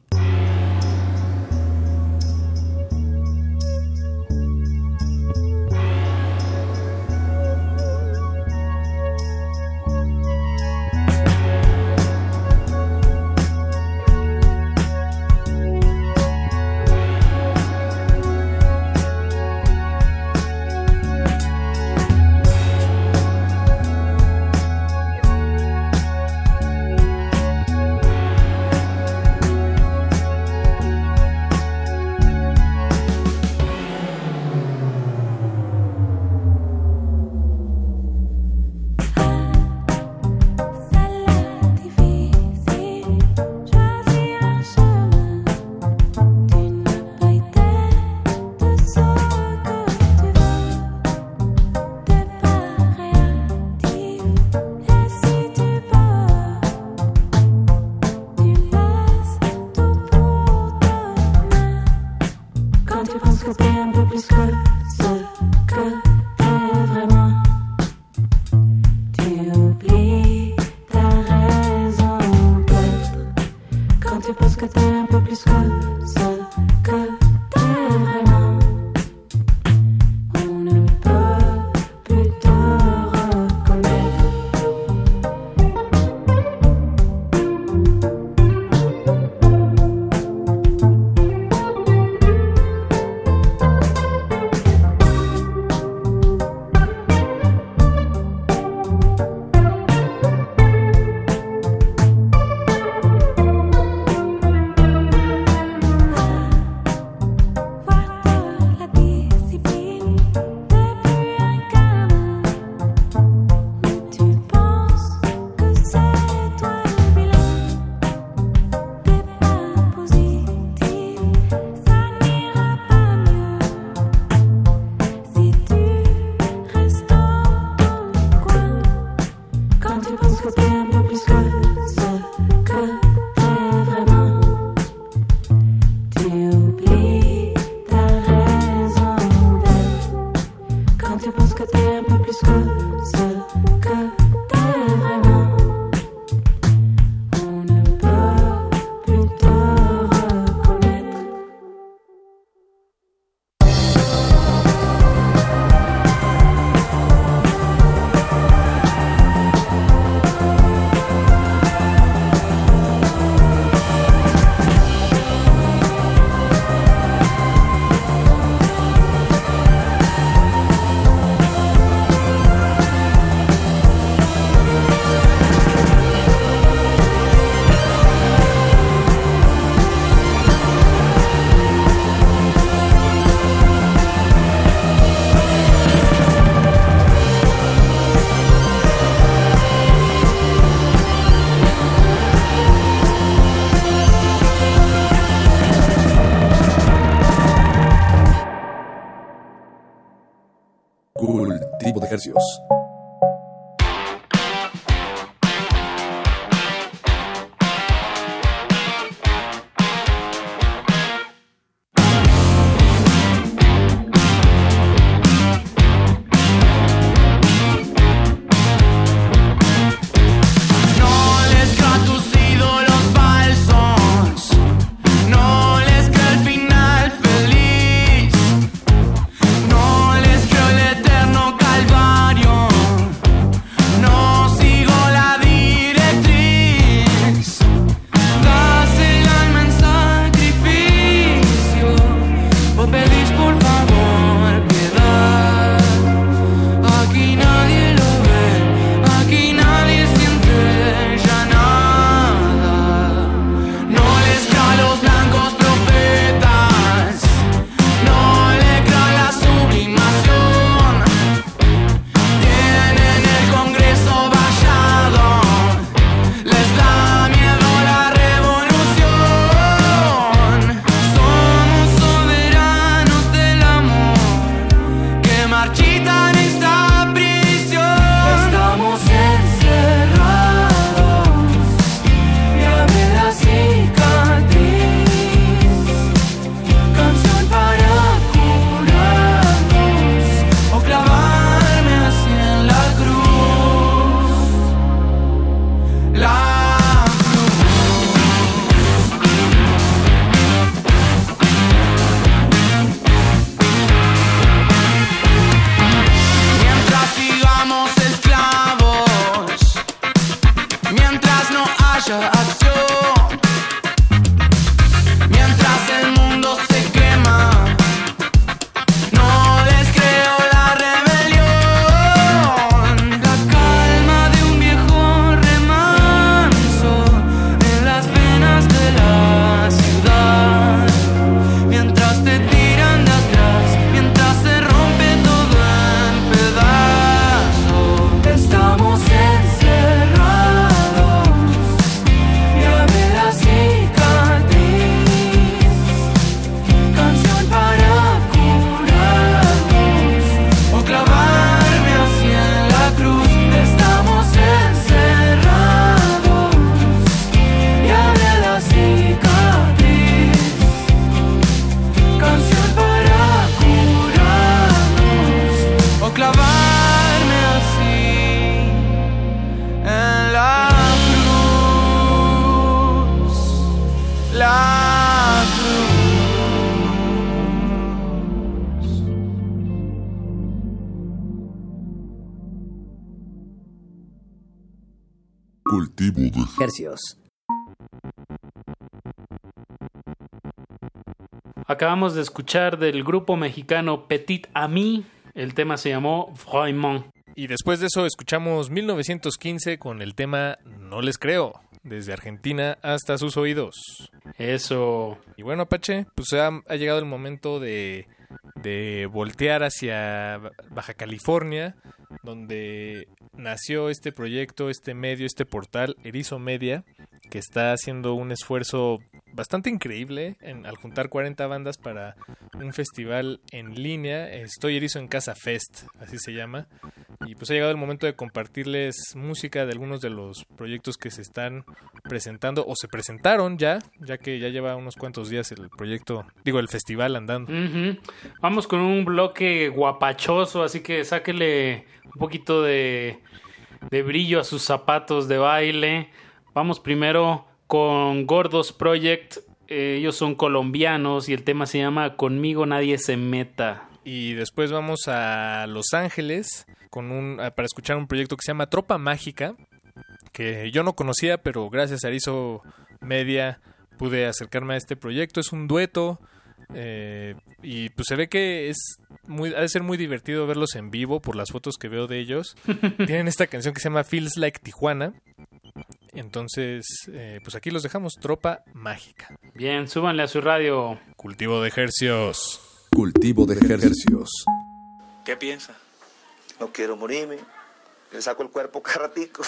Cultivo de Hercios. Acabamos de escuchar del grupo mexicano Petit Ami. El tema se llamó Vraiment. Y después de eso escuchamos 1915 con el tema No les creo, desde Argentina hasta sus oídos. Eso. Y bueno, Apache, pues ha, ha llegado el momento de, de voltear hacia Baja California, donde nació este proyecto, este medio, este portal, Erizo Media, que está haciendo un esfuerzo bastante increíble en, al juntar 40 bandas para un festival en línea. Estoy Erizo en Casa Fest, así se llama. Y pues ha llegado el momento de compartirles música de algunos de los proyectos que se están presentando o se presentaron ya, ya que ya lleva unos cuantos días el proyecto, digo, el festival andando. Vamos con un bloque guapachoso, así que sáquele un poquito de brillo a sus zapatos de baile. Vamos primero con Gordos Project. Eh, ellos son colombianos y el tema se llama Conmigo nadie se meta. Y después vamos a Los Ángeles con un, a- para escuchar un proyecto que se llama Tropa Mágica, que yo no conocía, pero gracias a Erizo Media pude acercarme a este proyecto. Es un dueto eh, y pues se ve que es muy, ha de ser muy divertido verlos en vivo por las fotos que veo de ellos. Tienen esta canción que se llama Feels Like Tijuana. Entonces, eh, pues aquí los dejamos, Tropa Mágica. Bien, súbanle a su radio. Cultivo de ejercios. Cultivo de ejercicios. ¿Qué piensa? No quiero morirme. Le saco el cuerpo cada ratico.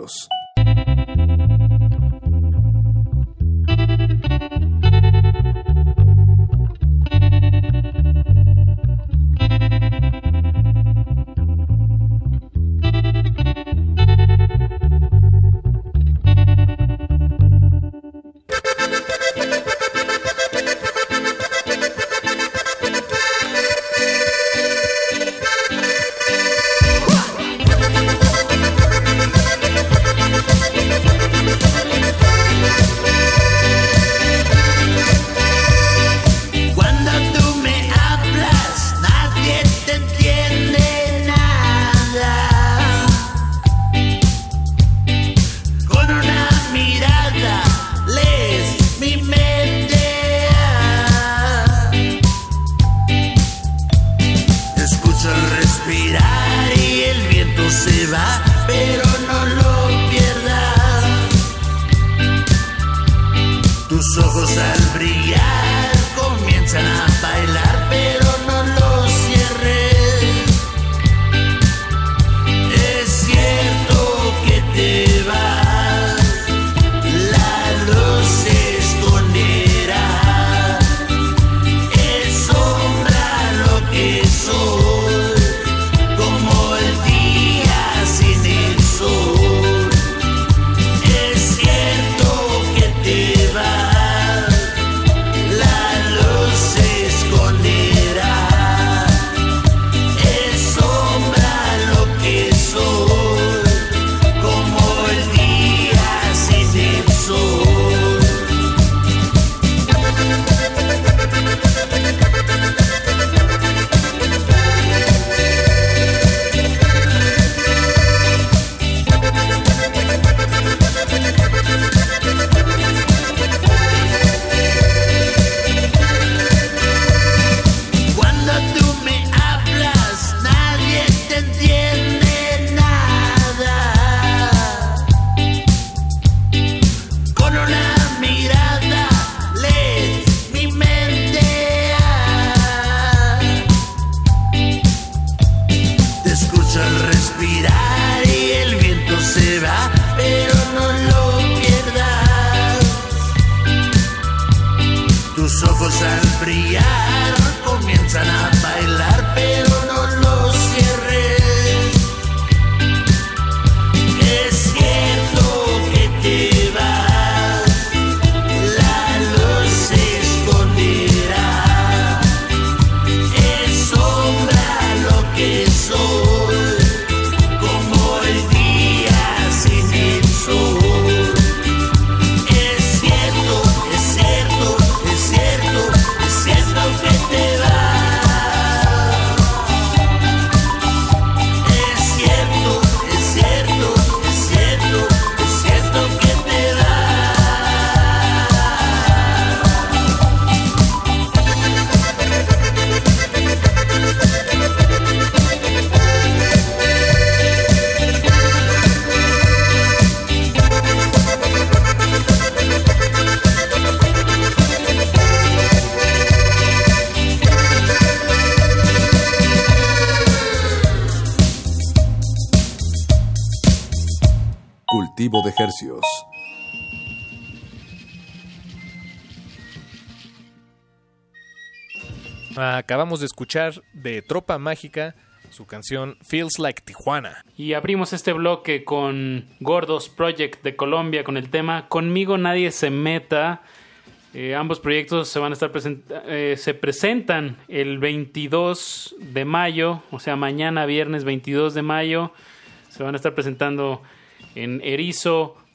Hercios. De escuchar de Tropa Mágica su canción Feels Like Tijuana. Y abrimos este bloque con Gordos Project de Colombia con el tema Conmigo nadie se meta. Eh, ambos proyectos se van a estar present- eh, se presentan el 22 de mayo, o sea, mañana viernes 22 de mayo. Se van a estar presentando en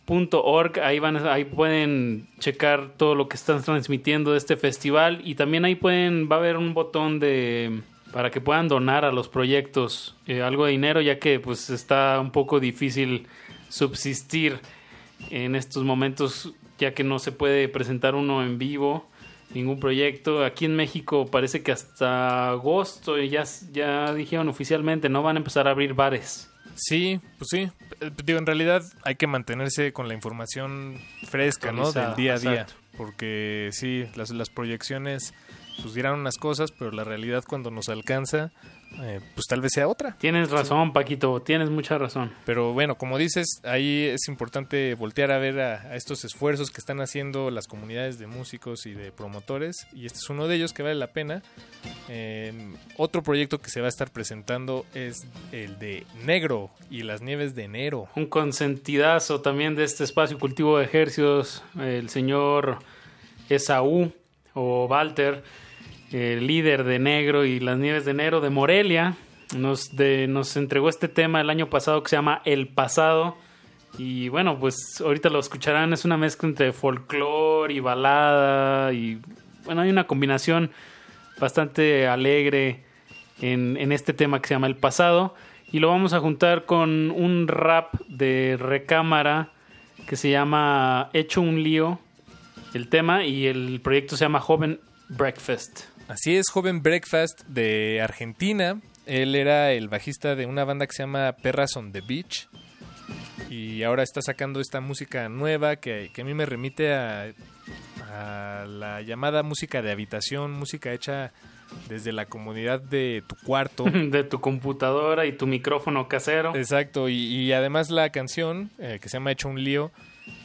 erizo.org. Ahí, van, ahí pueden checar todo lo que están transmitiendo de este festival. Y también ahí pueden, va a haber un botón de para que puedan donar a los proyectos eh, algo de dinero, ya que pues está un poco difícil subsistir en estos momentos, ya que no se puede presentar uno en vivo, ningún proyecto. Aquí en México parece que hasta agosto ya, ya dijeron oficialmente, no van a empezar a abrir bares. Sí, pues sí. Eh, Digo, en realidad hay que mantenerse con la información fresca, ¿no? Del día a día. exacto. Porque sí, las, las proyecciones pues dirán unas cosas, pero la realidad cuando nos alcanza, eh, pues tal vez sea otra. Tienes razón, Paquito, tienes mucha razón. Pero bueno, como dices, ahí es importante voltear a ver a, a estos esfuerzos que están haciendo las comunidades de músicos y de promotores, y este es uno de ellos que vale la pena. Eh, otro proyecto que se va a estar presentando es el de Negro y las Nieves de Enero. Un consentidazo también de este espacio cultivo de ejercios, el señor Esaú o Walter, el líder de Negro y las Nieves de Enero de Morelia, nos, nos entregó este tema el año pasado que se llama El Pasado. Y bueno, pues ahorita lo escucharán, es una mezcla entre folclore y balada. Y bueno, hay una combinación bastante alegre en este tema que se llama El Pasado. Y lo vamos a juntar con un rap de recámara que se llama Hecho un lío, el tema, y el proyecto se llama Joven Breakfast. Así es, joven Breakfast de Argentina. Él era el bajista de una banda que se llama Perras on the Beach. Y ahora está sacando esta música nueva que, que a mí me remite a, a la llamada música de habitación, música hecha desde la comodidad de tu cuarto. de tu computadora y tu micrófono casero. Exacto, y, y además la canción, eh, que se llama Hecho un lío,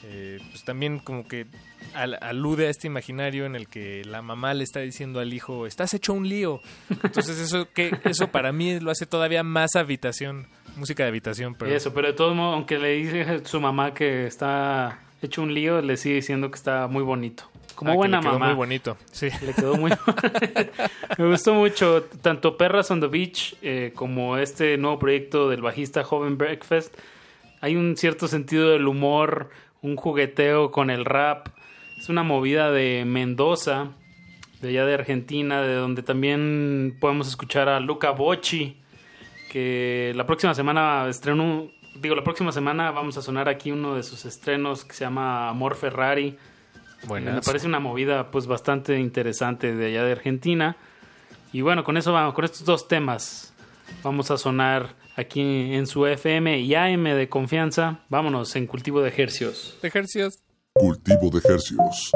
eh, pues también como que al- alude a este imaginario en el que la mamá le está diciendo al hijo, estás hecho un lío. Entonces eso, que, eso para mí lo hace todavía más habitación, música de habitación. Pero Eso, pero de todos modos, aunque le dice a su mamá que está hecho un lío, le sigue diciendo que está muy bonito. Como Ah, que buena le quedó mamá. muy bonito, sí. Le quedó muy... Me gustó mucho tanto Perras on the Beach eh, como este nuevo proyecto del bajista Joven Breakfast. Hay un cierto sentido del humor, un jugueteo con el rap. Es una movida de Mendoza, de allá de Argentina, de donde también podemos escuchar a Luca Bocci, que la próxima semana estrenó, digo, la próxima semana vamos a sonar aquí uno de sus estrenos que se llama Amor Ferrari. Buenas. Me parece una movida pues bastante interesante de allá de Argentina. Y bueno, con eso vamos, con estos dos temas vamos a sonar aquí en su FM y AM de confianza. Vámonos en cultivo de ejercios. De ejercicios. Cultivo de ejercicios.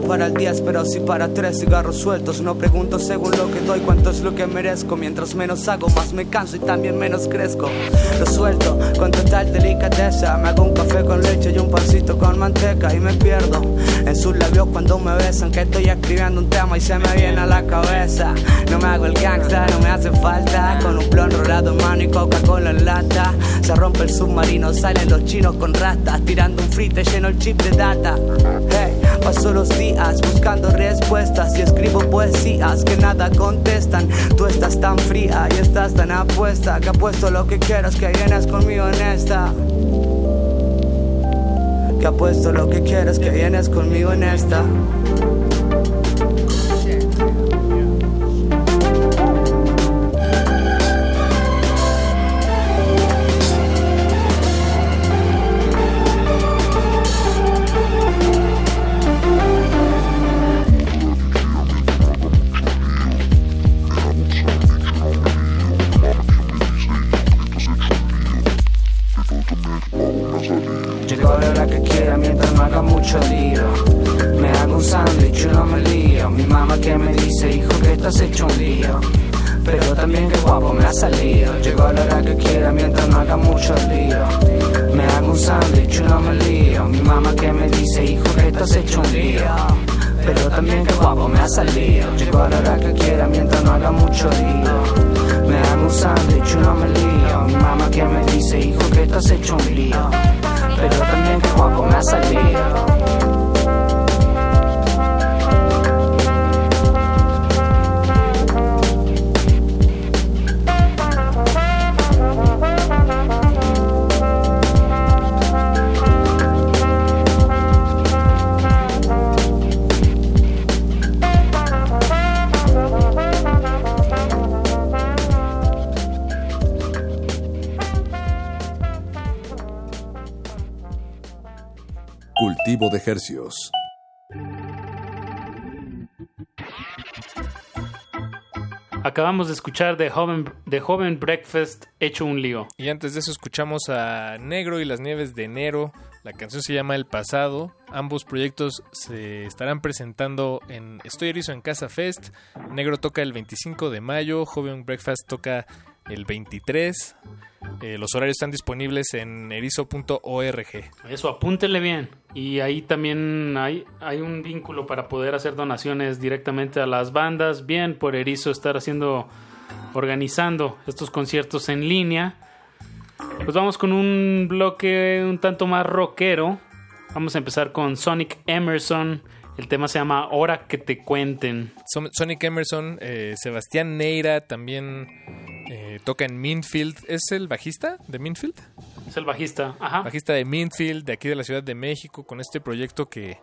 Para el 10, pero sí para tres cigarros sueltos. No pregunto según lo que doy cuánto es lo que merezco. Mientras menos hago, más me canso y también menos crezco. Lo suelto con total delicadeza. Me hago un café con leche y un pancito con manteca y me pierdo en sus labios cuando me besan. Que estoy escribiendo un tema y se me viene a la cabeza. No me hago el gangsta, no me hace falta. Con un plon rolado en mano y Coca-Cola en lata. Se rompe el submarino, salen los chinos con rastas. Tirando un frite lleno el chip de data. Hey, paso los días buscando respuestas y escribo poesías que nada contestan. Tú estás tan fría y estás tan apuesta que apuesto lo que quieras que vienes conmigo en esta. Que apuesto lo que quieras que vienes conmigo en esta. Acabamos de escuchar de Joven, de Joven Breakfast Hecho un Lío. Y antes de eso escuchamos a Negro y las Nieves de Enero. La canción se llama El Pasado. Ambos proyectos se estarán presentando en Estoy Erizo en Casa Fest. Negro toca el 25 de mayo. Joven Breakfast toca el 23. Eh, los horarios están disponibles en erizo.org. Eso, apúntenle bien. Y ahí también hay, hay un vínculo para poder hacer donaciones directamente a las bandas. Bien, por Erizo estar haciendo, organizando estos conciertos en línea. Pues vamos con un bloque un tanto más rockero. Vamos a empezar con Sonic Emerson. El tema se llama Hora que te cuenten. Son- Sonic Emerson, eh, Sebastián Neira también toca en Minfield. ¿Es el bajista de Minfield? Es el bajista. Ajá. Bajista de Minfield, de aquí de la Ciudad de México, con este proyecto que,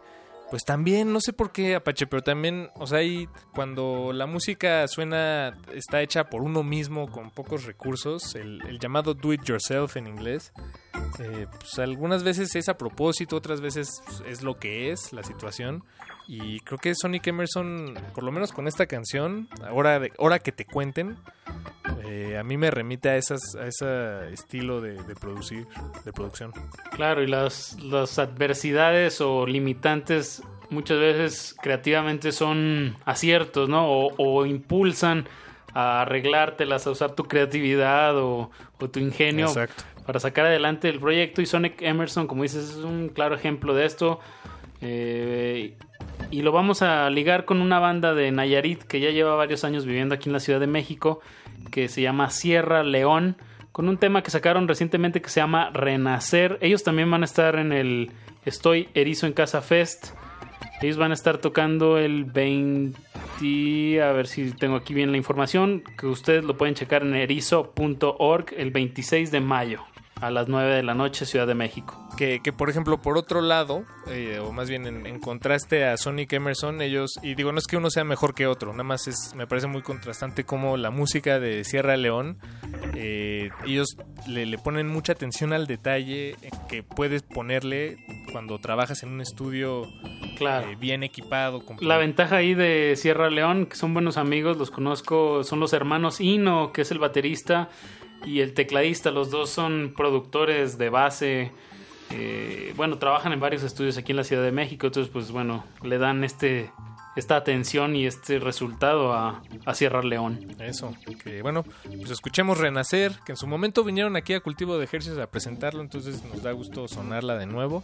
pues también, no sé por qué, Apache, pero también, o sea, ahí cuando la música suena, está hecha por uno mismo, con pocos recursos, el, el llamado do it yourself en inglés, eh, pues algunas veces es a propósito, otras veces pues, es lo que es la situación. Y creo que Sonic Emerson, por lo menos con esta canción, ahora, de, ahora que te cuenten, eh, a mí me remite a, esas, a ese estilo de, de producir, de producción. Claro, y las, las adversidades o limitantes muchas veces creativamente son aciertos, ¿no? O, o impulsan a arreglártelas, a usar tu creatividad o, o tu ingenio Exacto. para sacar adelante el proyecto. Y Sonic Emerson, como dices, es un claro ejemplo de esto. Eh, y lo vamos a ligar con una banda de Nayarit que ya lleva varios años viviendo aquí en la Ciudad de México, que se llama Sierra León, con un tema que sacaron recientemente que se llama Renacer. Ellos también van a estar en el Estoy Erizo en Casa Fest. Ellos van a estar tocando el 20, a ver si tengo aquí bien la información, que ustedes lo pueden checar en erizo.org el 26 de mayo a las 9 de la noche, Ciudad de México. Que, que por ejemplo, por otro lado, eh, o más bien en, en contraste a Sonic Emerson, ellos, y digo, no es que uno sea mejor que otro, nada más es, me parece muy contrastante como la música de Sierra León, eh, ellos le, le ponen mucha atención al detalle que puedes ponerle cuando trabajas en un estudio Claro. eh, bien equipado. La ventaja ahí de Sierra León, que son buenos amigos, los conozco, son los hermanos Ino, que es el baterista, y el tecladista, los dos son productores de base. eh, bueno, trabajan en varios estudios aquí en la Ciudad de México, entonces pues bueno, le dan este esta atención y este resultado a, a Sierra León. Eso, que bueno, pues escuchemos Renacer, que en su momento vinieron aquí a Cultivo de Ejercicios a presentarlo, entonces nos da gusto sonarla de nuevo.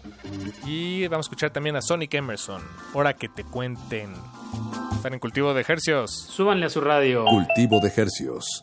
Y vamos a escuchar también a Sonic Emerson, hora que te cuenten. Están en Cultivo de Ejercicios. Súbanle a su radio. Cultivo de hercios.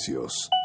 Cultivo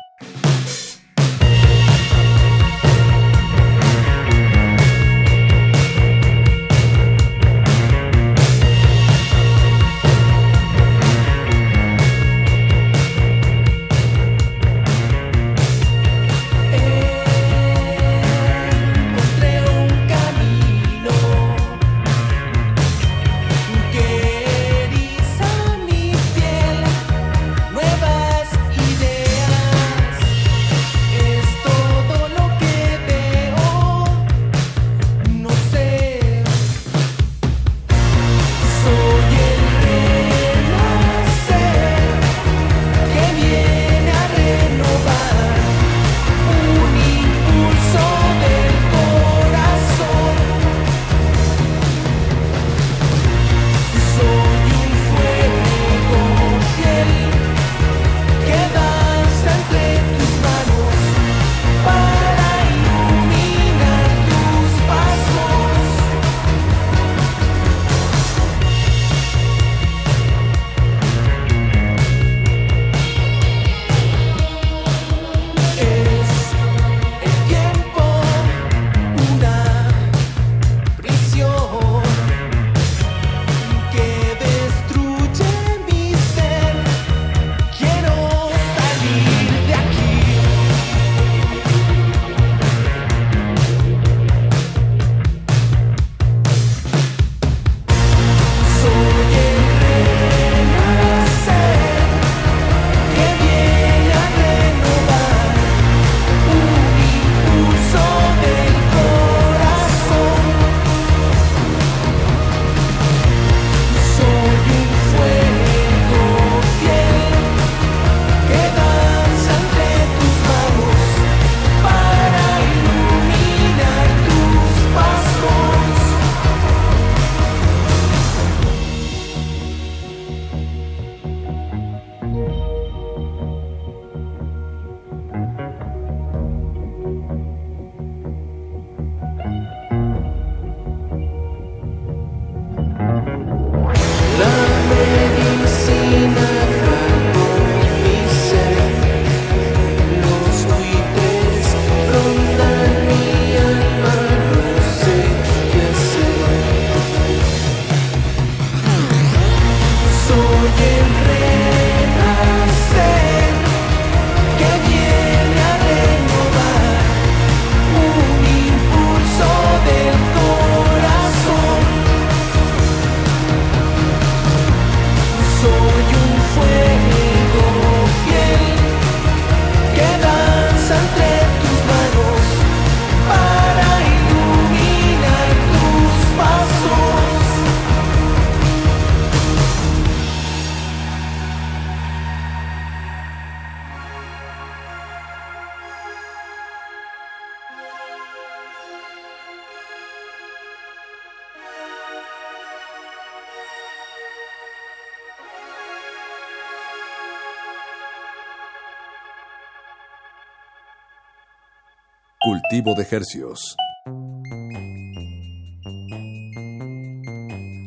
Cultivo de Hercios.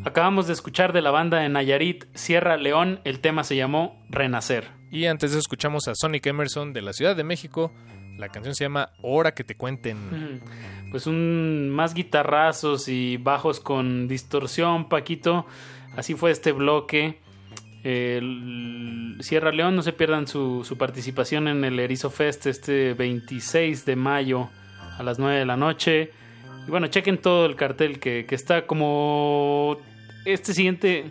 Acabamos de escuchar de la banda de Nayarit, Sierra León, el tema se llamó Renacer. Y antes de eso escuchamos a Sonic Emerson de la Ciudad de México. La canción se llama Hora que te cuenten. Pues un más guitarrazos y bajos con distorsión, Paquito. Así fue este bloque. El Sierra León, no se pierdan su, su participación en el Erizo Fest este 26 de mayo a las 9 de la noche. Y bueno, chequen todo el cartel que, que está como este siguiente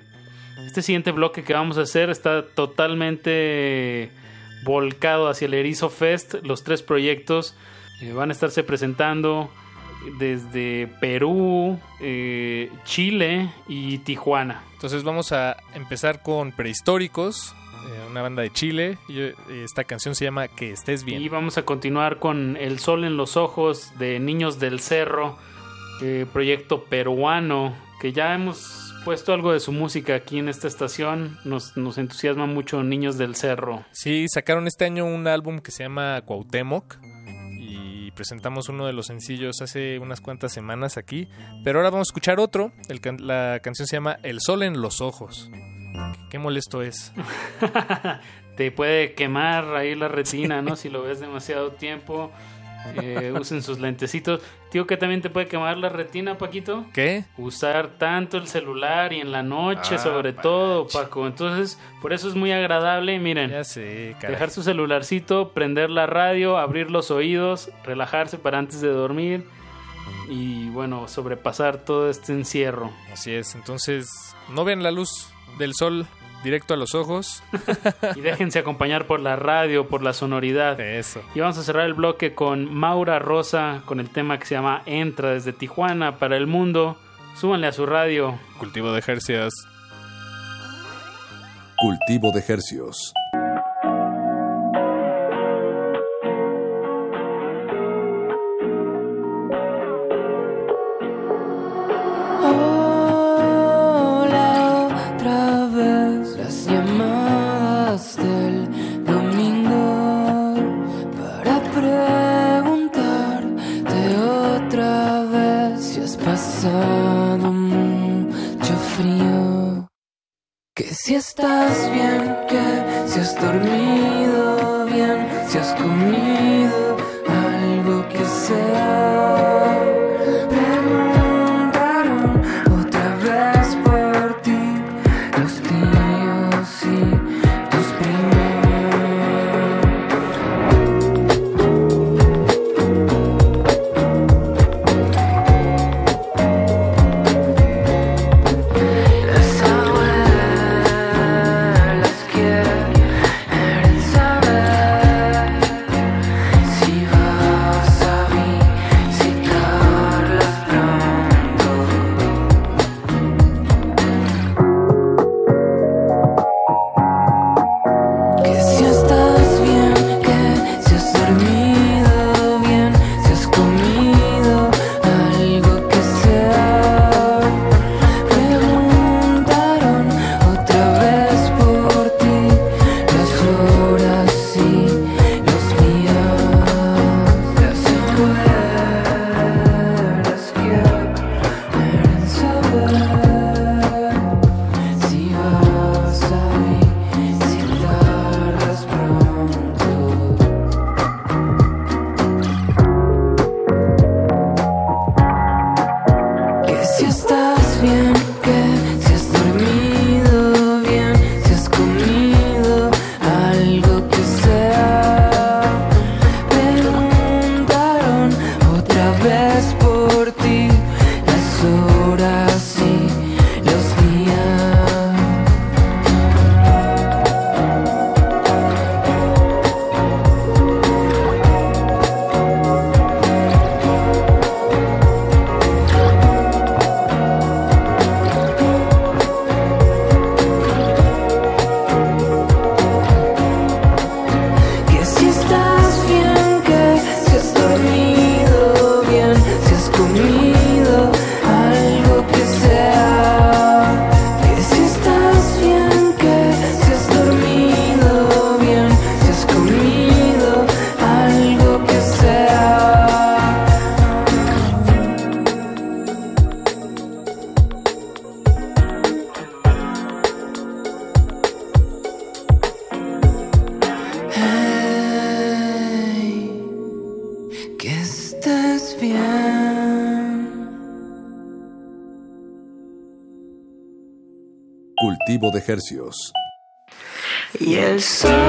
este siguiente bloque que vamos a hacer está totalmente volcado hacia el Erizo Fest. Los tres proyectos eh, van a estarse presentando desde Perú, eh, Chile y Tijuana. Entonces vamos a empezar con Prehistóricos, eh, una banda de Chile. Y, eh, esta canción se llama Que estés bien. Y vamos a continuar con El Sol en los Ojos de Niños del Cerro, eh, proyecto peruano, que ya hemos puesto algo de su música aquí en esta estación. Nos, nos entusiasma mucho Niños del Cerro. Sí, sacaron este año un álbum que se llama Cuauhtémoc y presentamos uno de los sencillos hace unas cuantas semanas aquí. Pero ahora vamos a escuchar otro. El can- la canción se llama El Sol en los Ojos. Qué molesto es. Te puede quemar ahí la retina, ¿no? Si lo ves demasiado tiempo. Eh, usen sus lentecitos. Tío, que también te puede quemar la retina, Paquito. ¿Qué? Usar tanto el celular y en la noche, Ah, sobre todo, Paco. Entonces, por eso es muy agradable, miren. Ya sé. Dejar su celularcito, prender la radio, abrir los oídos, relajarse para antes de dormir y bueno, sobrepasar todo este encierro. Así es, entonces no vean la luz del sol directo a los ojos. Y déjense acompañar por la radio, por la sonoridad. Eso. Y vamos a cerrar el bloque con Maura Rosa, con el tema que se llama Entra desde Tijuana para el mundo. Súbanle a su radio. Cultivo de ejercicios. Cultivo de hercios. Si estás bien, que si has dormido bien, si has comido Y el sol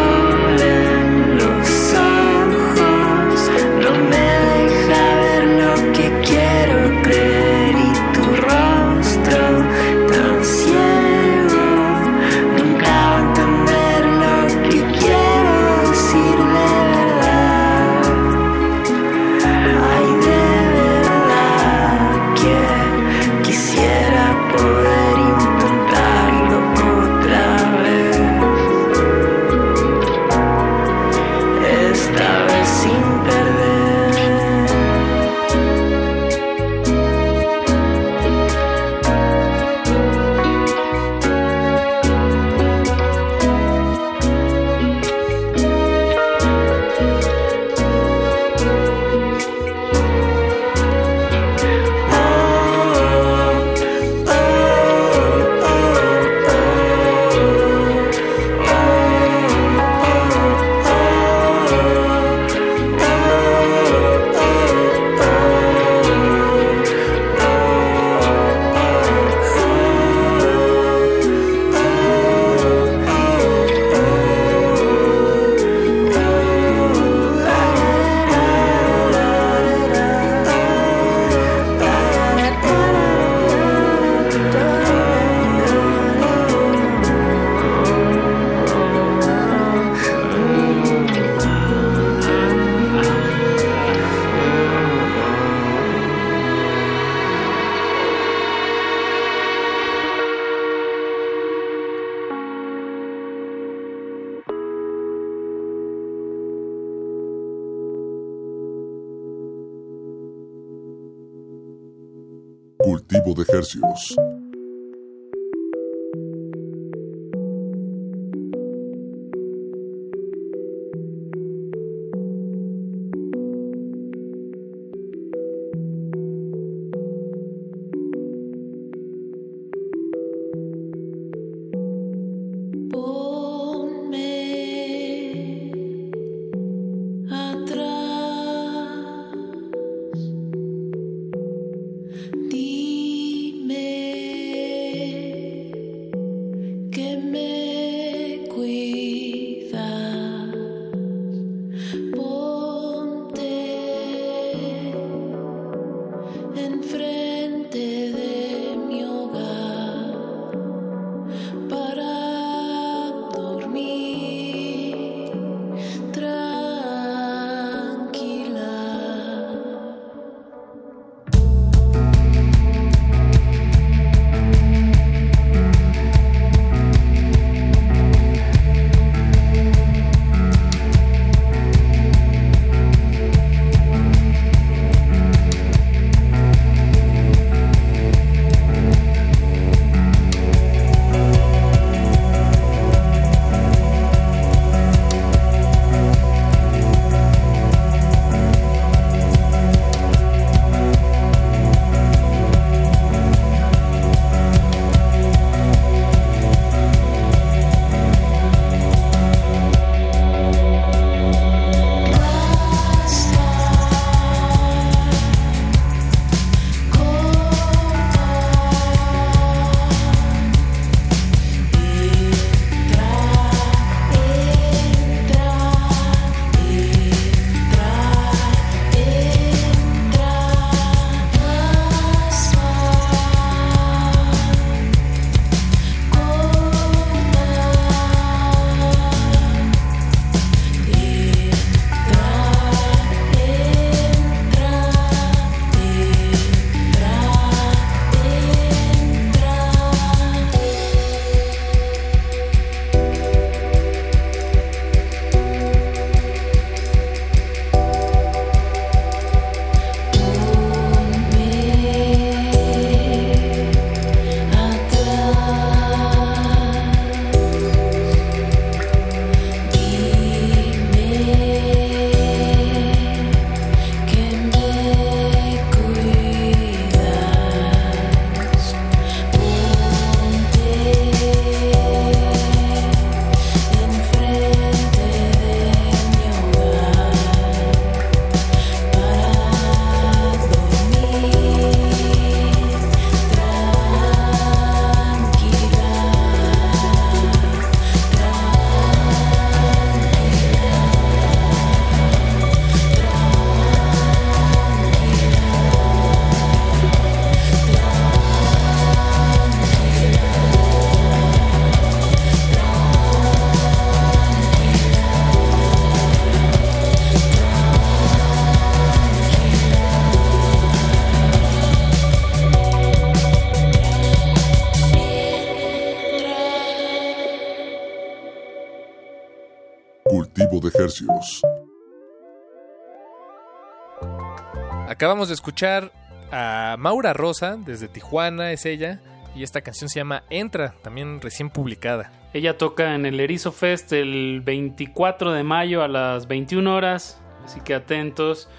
Acabamos de escuchar a Maura Rosa, desde Tijuana es ella, y esta canción se llama Entra, también recién publicada. Ella toca en el Erizo Fest el 24 de mayo a las 21 horas, así que atentos.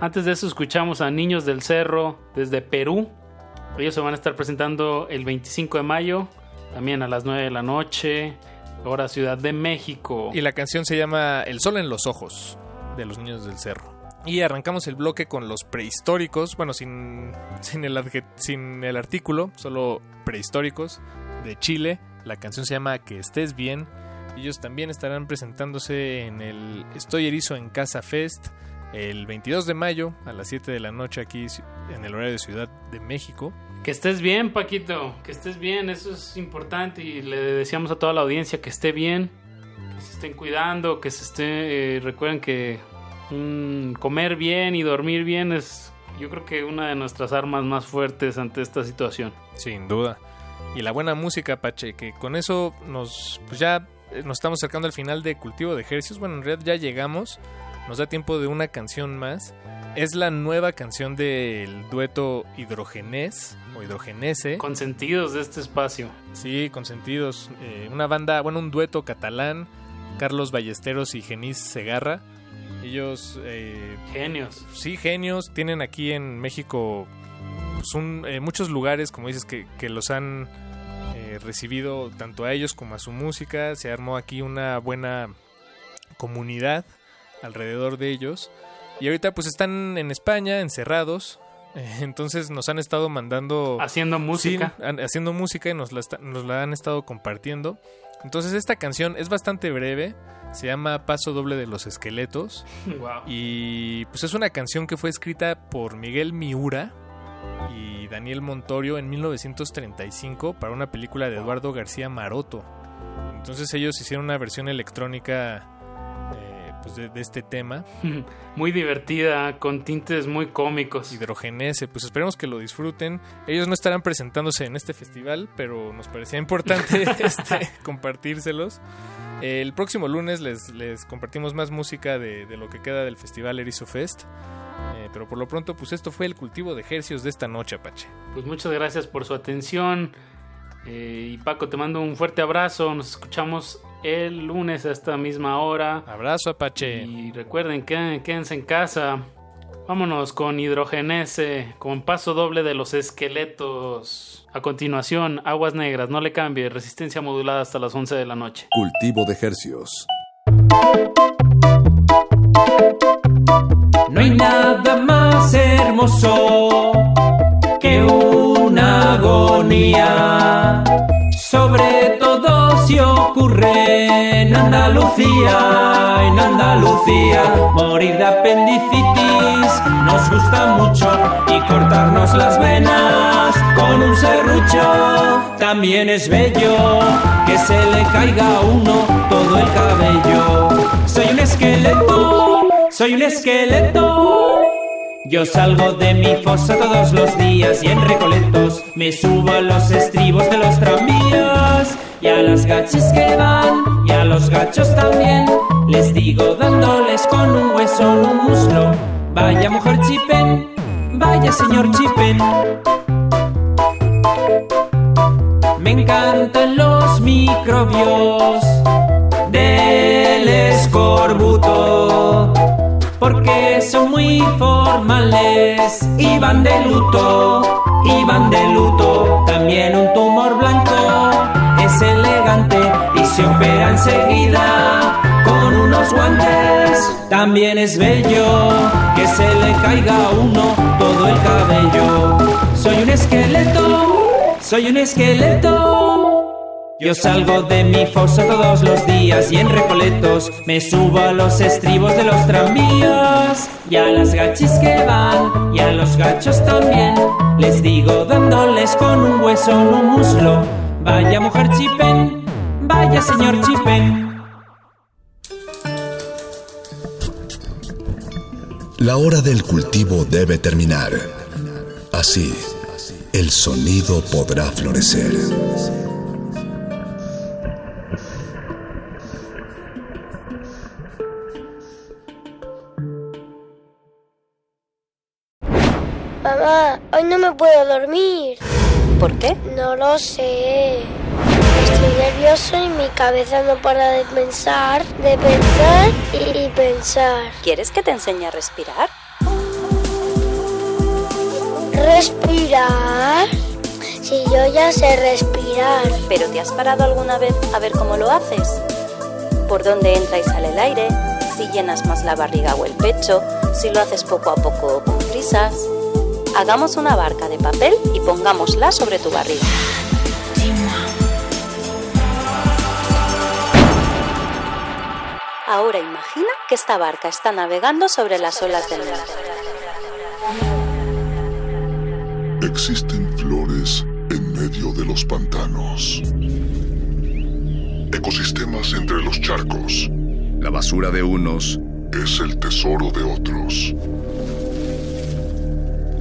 Antes de eso escuchamos a Niños del Cerro desde Perú. Ellos se van a estar presentando el 25 de mayo, también a las 9 de la noche, hora Ciudad de México. Y la canción se llama El Sol en los Ojos, de los Niños del Cerro. Y arrancamos el bloque con los prehistóricos, bueno, sin, sin, el, sin el artículo, solo prehistóricos de Chile. La canción se llama Que estés bien. Ellos también estarán presentándose en el Estoy Erizo en Casa Fest el 22 de mayo a las 7 de la noche aquí en el horario de Ciudad de México. Que estés bien, Paquito, que estés bien, eso es importante y le deseamos a toda la audiencia que esté bien, que se estén cuidando, que se esté, eh, recuerden que comer bien y dormir bien es yo creo que una de nuestras armas más fuertes ante esta situación. Sin duda. Y la buena música, Pache, que con eso nos, pues ya eh, nos estamos acercando al final de Cultivo de Ejercicios. Bueno, en realidad ya llegamos. Nos da tiempo de una canción más. Es la nueva canción del dueto Hidrogenés o Hidrogenese. Consentidos de este espacio. Sí, consentidos. Eh, una banda, bueno, un dueto catalán, Carlos Ballesteros y Genís Segarra. Ellos... eh, Genios. Sí, genios. Tienen aquí en México pues, un- eh, muchos lugares, como dices, que, que los han eh, recibido tanto a ellos como a su música. Se armó aquí una buena comunidad alrededor de ellos. Y ahorita pues están en España, encerrados. Eh, Entonces nos han estado mandando... Haciendo música. Sí, haciendo música y nos la, nos la han estado compartiendo. Entonces esta canción es bastante breve. Se llama Paso Doble de los Esqueletos. Wow. Y pues es una canción que fue escrita por Miguel Miura y Daniel Montorio en 1935 para una película de Eduardo García Maroto. Entonces ellos hicieron una versión electrónica pues de, de este tema. Muy divertida, con tintes muy cómicos. Hidrogenese, pues esperemos que lo disfruten. Ellos no estarán presentándose en este festival, pero nos parecía importante este, compartírselos. El próximo lunes les, les compartimos más música de, de lo que queda del festival Erizo Fest. Eh, pero por lo pronto, pues esto fue el cultivo de ejercios de esta noche, Apache. Pues muchas gracias por su atención. Eh, y Paco, te mando un fuerte abrazo. Nos escuchamos el lunes a esta misma hora. Abrazo, Apache. Y recuerden, queden- quédense en casa. Vámonos con hidrogenese, con paso doble de los esqueletos. A continuación, aguas negras, no le cambie, resistencia modulada hasta las 11 de la noche. Cultivo de hercios. No hay nada más hermoso que una agonía. Sobre todo si ocurre en Andalucía, en Andalucía. Morir de apendicitis nos gusta mucho y cortarnos las venas con un serrucho. También es bello que se le caiga a uno todo el cabello. Soy un esqueleto, soy un esqueleto. Yo salgo de mi fosa todos los días y en recoletos me subo a los estribos de los tranvías y a las gachis que van y a los gachos también les digo dándoles con un hueso un muslo. Vaya mujer chipen, vaya señor chipen. Me encantan los microbios del escorbuto porque son muy formales y van de luto, y van de luto. También un tumor blanco es elegante y se opera enseguida con unos guantes. También es bello que se le caiga a uno todo el cabello. Soy un esqueleto, soy un esqueleto. Yo salgo de mi fosa todos los días y en recoletos me subo a los estribos de los tranvías y a las gachis que van y a los gachos también les digo dándoles con un hueso en un muslo. Vaya mujer chipen, vaya señor chipen. La hora del cultivo debe terminar. Así, el sonido podrá florecer. Hoy no me puedo dormir. ¿Por qué? No lo sé. Estoy nervioso y mi cabeza no para de pensar, de pensar y pensar. ¿Quieres que te enseñe a respirar? ¿Respirar? Si yo ya sé respirar. ¿Pero te has parado alguna vez a ver cómo lo haces? ¿Por dónde entra y sale el aire? ¿Si llenas más la barriga o el pecho? ¿Si lo haces poco a poco o con prisas? Hagamos una barca de papel y pongámosla sobre tu barriga. Ahora imagina que esta barca está navegando sobre las olas del mar. Existen flores en medio de los pantanos. Ecosistemas entre los charcos. La basura de unos Es el tesoro de otros.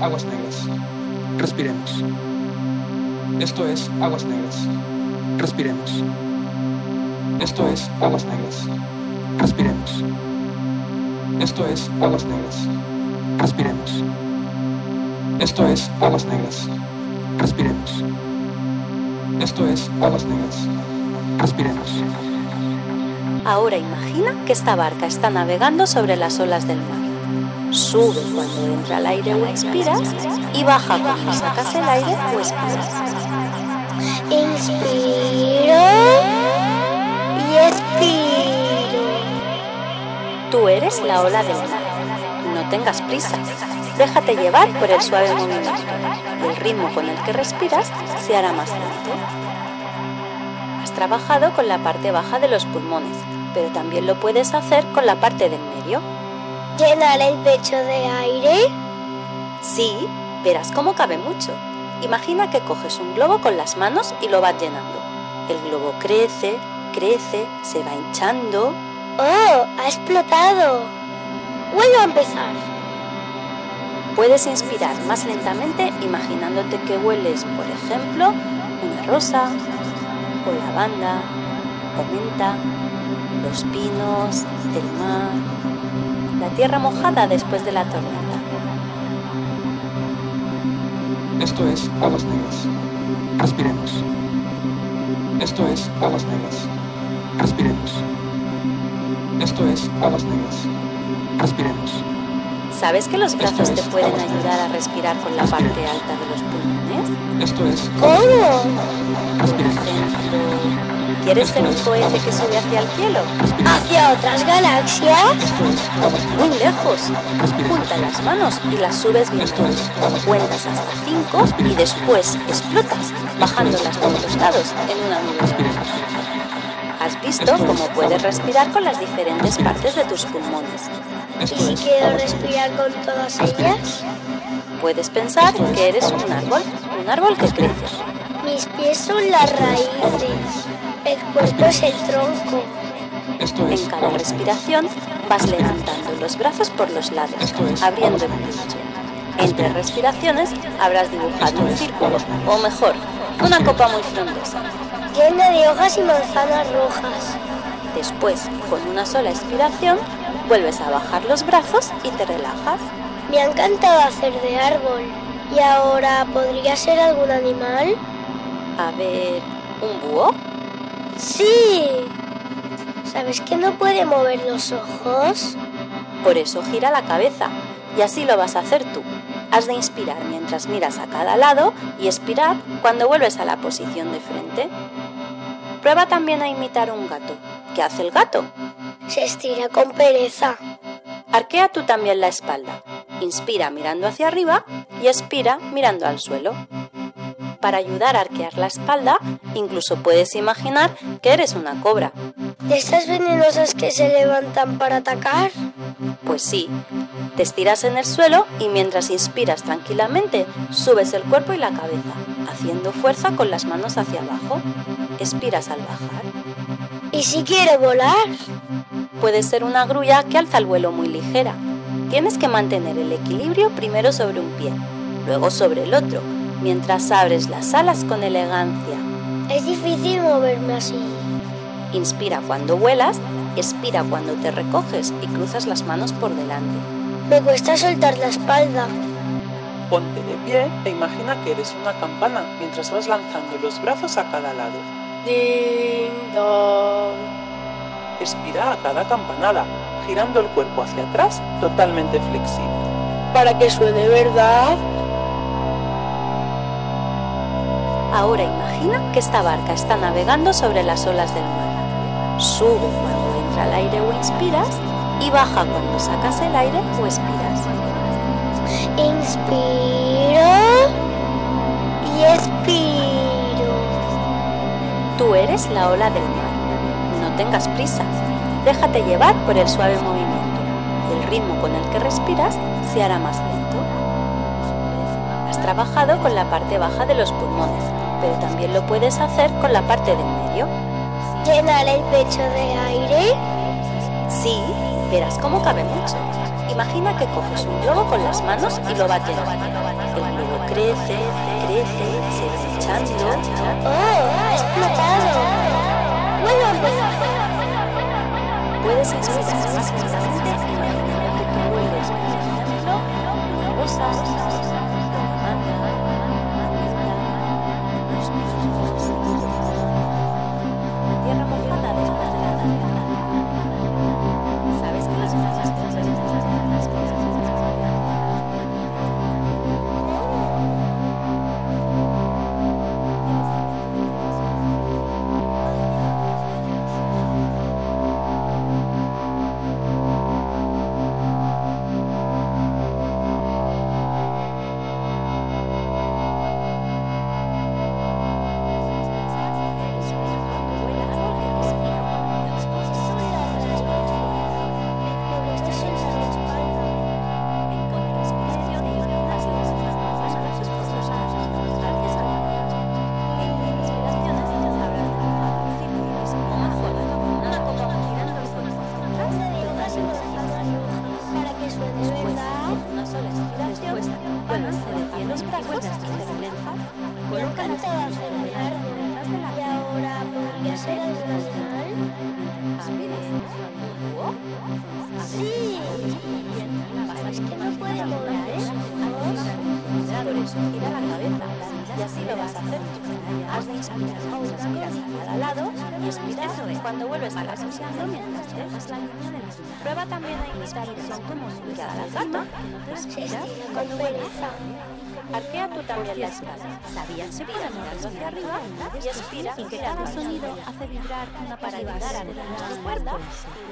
Aguas Negras. Respiremos. Esto es Aguas Negras. Respiremos. Esto es Aguas Negras. Respiremos. Esto es Aguas Negras. Respiremos. Esto es Aguas Negras. Respiremos. Esto es Aguas Negras. Respiremos. Ahora imagina que esta barca está navegando sobre las olas del mar. Sube cuando entra el aire o expiras y baja cuando sacas el aire o expiras. Inspiro y expiro. Tú eres la ola del mar. No tengas prisa. Déjate llevar por el suave movimiento el ritmo con el que respiras se hará más lento. Has trabajado con la parte baja de los pulmones, pero también lo puedes hacer con la parte del medio. ¿Llenar el pecho de aire? Sí, verás cómo cabe mucho. Imagina que coges un globo con las manos y lo vas llenando. El globo crece, crece, se va hinchando. ¡Oh! ¡Ha explotado! Vuelvo a empezar. Puedes inspirar más lentamente imaginándote que hueles, por ejemplo, una rosa, o lavanda, o menta, los pinos, el mar, la tierra mojada después de la tormenta. Esto es Aguas Negras. Respiremos. Esto es Aguas Negras. Respiremos. Esto es Aguas Negras. Respiremos. ¿Sabes que los brazos te pueden ayudar a respirar con la parte alta de los pulmones? Esto es ¿Cómo? ¿Quieres ser un cohete que sube hacia el cielo? ¿Hacia otras galaxias? Muy lejos. Junta las manos y las subes bien alto. Cuentas hasta cinco y después explotas, bajando las dos lados en una nube. Has visto cómo puedes respirar con las diferentes partes de tus pulmones. ¿Y si quiero respirar con todas ellas? Puedes pensar que eres un árbol, un árbol que crece. Mis pies son las raíces. El cuerpo es el tronco. En cada respiración vas levantando los brazos por los lados, abriendo el pecho. Entre respiraciones habrás dibujado un círculo, o mejor, una copa muy frondosa. Llena de hojas y manzanas rojas. Después, con una sola expiración, vuelves a bajar los brazos y te relajas. Me ha encantado hacer de árbol. ¿Y ahora podría ser algún animal? A ver, ¿un búho? Sí. ¿Sabes que no puede mover los ojos? Por eso gira la cabeza. Y así lo vas a hacer tú. Has de inspirar mientras miras a cada lado y expirar cuando vuelves a la posición de frente. Prueba también a imitar un gato. ¿Qué hace el gato? Se estira con pereza. Arquea tú también la espalda. Inspira mirando hacia arriba y expira mirando al suelo. Para ayudar a arquear la espalda, incluso puedes imaginar que eres una cobra. ¿De estas venenosas que se levantan para atacar? Pues sí, te estiras en el suelo y mientras inspiras tranquilamente, subes el cuerpo y la cabeza, haciendo fuerza con las manos hacia abajo. Expiras al bajar. ¿Y si quiero volar? Puede ser una grulla que alza el vuelo muy ligera. Tienes que mantener el equilibrio primero sobre un pie, luego sobre el otro, mientras abres las alas con elegancia. Es difícil moverme así. Inspira cuando vuelas, expira cuando te recoges y cruzas las manos por delante. Me cuesta soltar la espalda. Ponte de pie e imagina que eres una campana mientras vas lanzando los brazos a cada lado. Ding dong. Expira a cada campanada, girando el cuerpo hacia atrás totalmente flexible. Para que suene verdad. Ahora imagina que esta barca está navegando sobre las olas del mar. Sube cuando entra el aire o inspiras y baja cuando sacas el aire o expiras. Inspiro y expiro. Tú eres la ola del mar. No tengas prisa. Déjate llevar por el suave movimiento. El ritmo con el que respiras se hará más lento. Has trabajado con la parte baja de los pulmones, pero también lo puedes hacer con la parte del medio. ¿Llenar el pecho de aire? Sí, verás cómo cabe mucho. Imagina que coges un globo con las manos y lo llenando. El globo crece, crece, se va hinchando. ¡Oh! ¡Ha explotado! A empezar. Puedes expresar más claramente imaginando que tú vuelves Has de inspirar, respiras a cada lado y expiras cuando vuelves a la posición mientras dejas la línea de las Prueba también a imitar el son como subir a la gata. Respiras cuando vuelves Arquea tú también la espalda. ¿Sabías que puedes moverlo hacia arriba y expira y que cada sonido hace vibrar una para ayudar a tu cuerda?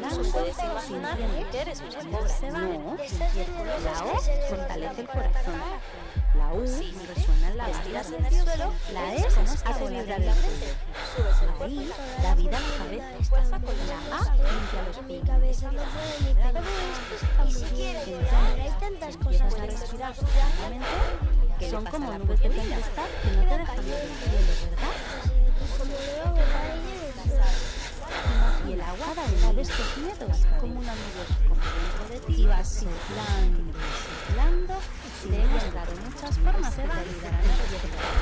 Incluso puedes imaginar que eres una cobra. No, la O fortalece el corazón. La U resuena en la estiras en el suelo, la E hace vibrar el cuello. Subes la I, da vida a la cabeza. La A, limpia los pies. cabeza no puede ni pensar. Y si llorar, hay tantas cosas que respirar que son como nubes de tempestad que no te dejan ver el cielo, ¿verdad? Y el agua da una de estos miedos como una nube como dentro de ti y vas soplando, soplando. Te he mostrado muchas formas te ayudarán a respirar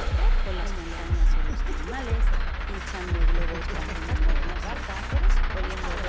con las montañas o los animales, echando globos con las barcas, poniendo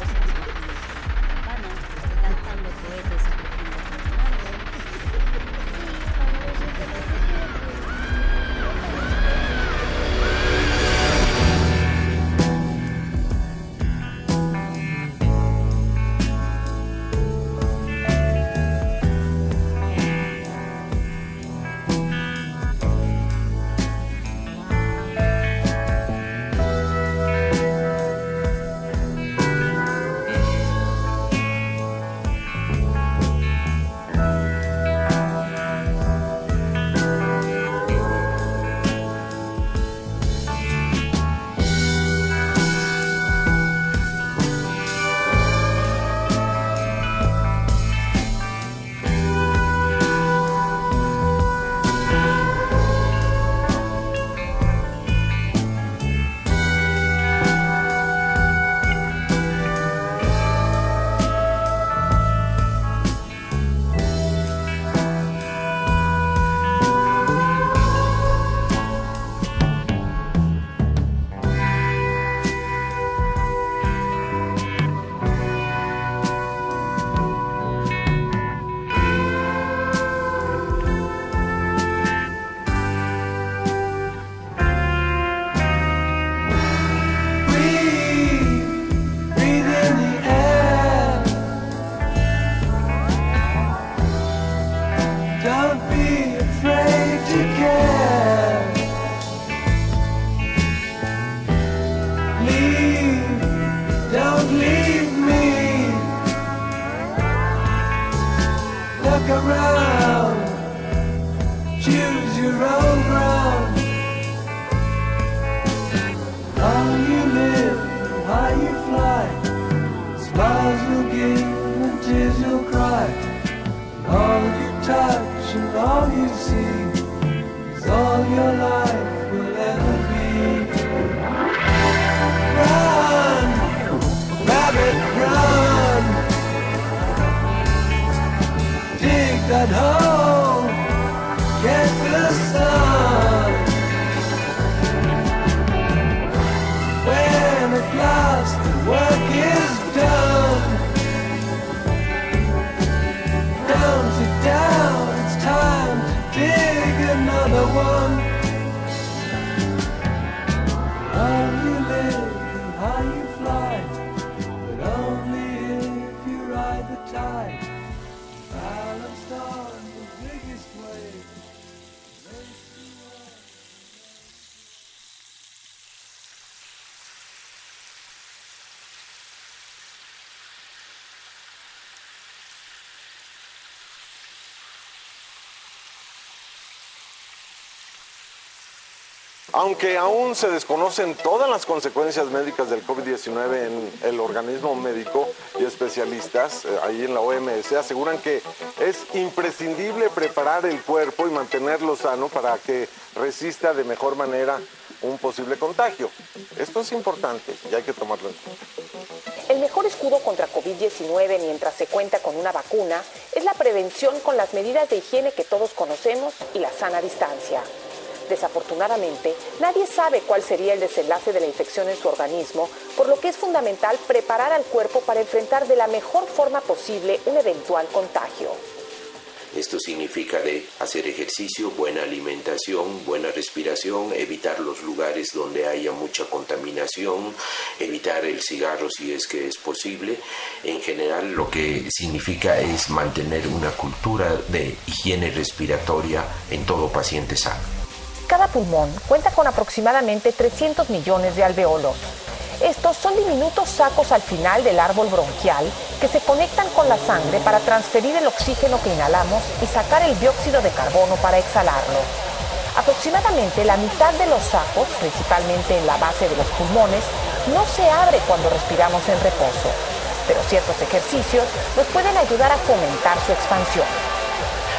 Aunque aún se desconocen todas las consecuencias médicas del COVID-19 en el organismo médico y especialistas eh, ahí en la OMS aseguran que es imprescindible preparar el cuerpo y mantenerlo sano para que resista de mejor manera un posible contagio. Esto es importante y hay que tomarlo en cuenta. El mejor escudo contra COVID-19 mientras se cuenta con una vacuna es la prevención con las medidas de higiene que todos conocemos y la sana distancia. Desafortunadamente, nadie sabe cuál sería el desenlace de la infección en su organismo, por lo que es fundamental preparar al cuerpo para enfrentar de la mejor forma posible un eventual contagio. Esto significa de hacer ejercicio, buena alimentación, buena respiración, evitar los lugares donde haya mucha contaminación, evitar el cigarro si es que es posible. En general lo que significa es mantener una cultura de higiene respiratoria en todo paciente sano. Cada pulmón cuenta con aproximadamente 300 millones de alveolos. Estos son diminutos sacos al final del árbol bronquial que se conectan con la sangre para transferir el oxígeno que inhalamos y sacar el dióxido de carbono para exhalarlo. Aproximadamente la mitad de los sacos, principalmente en la base de los pulmones, no se abre cuando respiramos en reposo, pero ciertos ejercicios nos pueden ayudar a fomentar su expansión.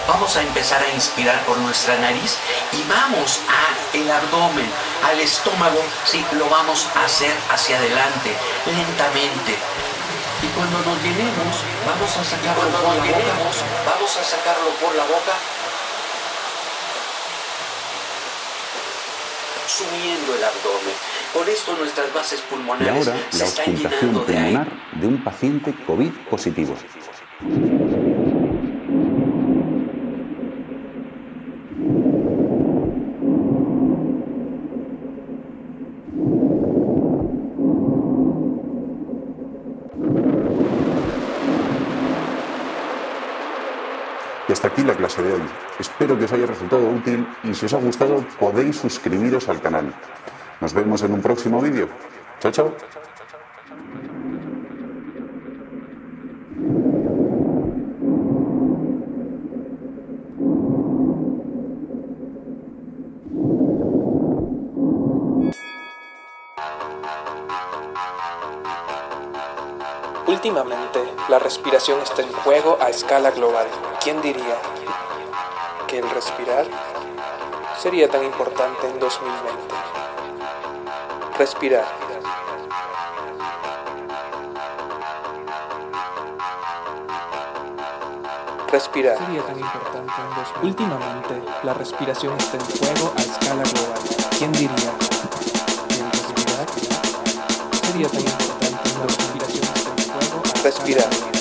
Vamos a empezar a inspirar por nuestra nariz y vamos a el abdomen, al estómago, sí, lo vamos a hacer hacia adelante, lentamente. Y cuando nos llenemos, vamos a sacarlo por la boca. Vamos a sacarlo por la boca. Subiendo el abdomen. Con esto nuestras bases Y pulmonares ahora se la están auscultación llenando de aire. pulmonar de un paciente COVID positivo. Hasta aquí la clase de hoy. Espero que os haya resultado útil y si os ha gustado podéis suscribiros al canal. Nos vemos en un próximo vídeo. Chao, chao. Últimamente, la respiración está en juego a escala global. ¿Quién diría que el respirar sería tan importante en 2020? Respirar. Respirar. Sería tan importante en 2020. Últimamente, la respiración está en juego a escala global. ¿Quién diría que el respirar sería tan importante en 2020? Respirar.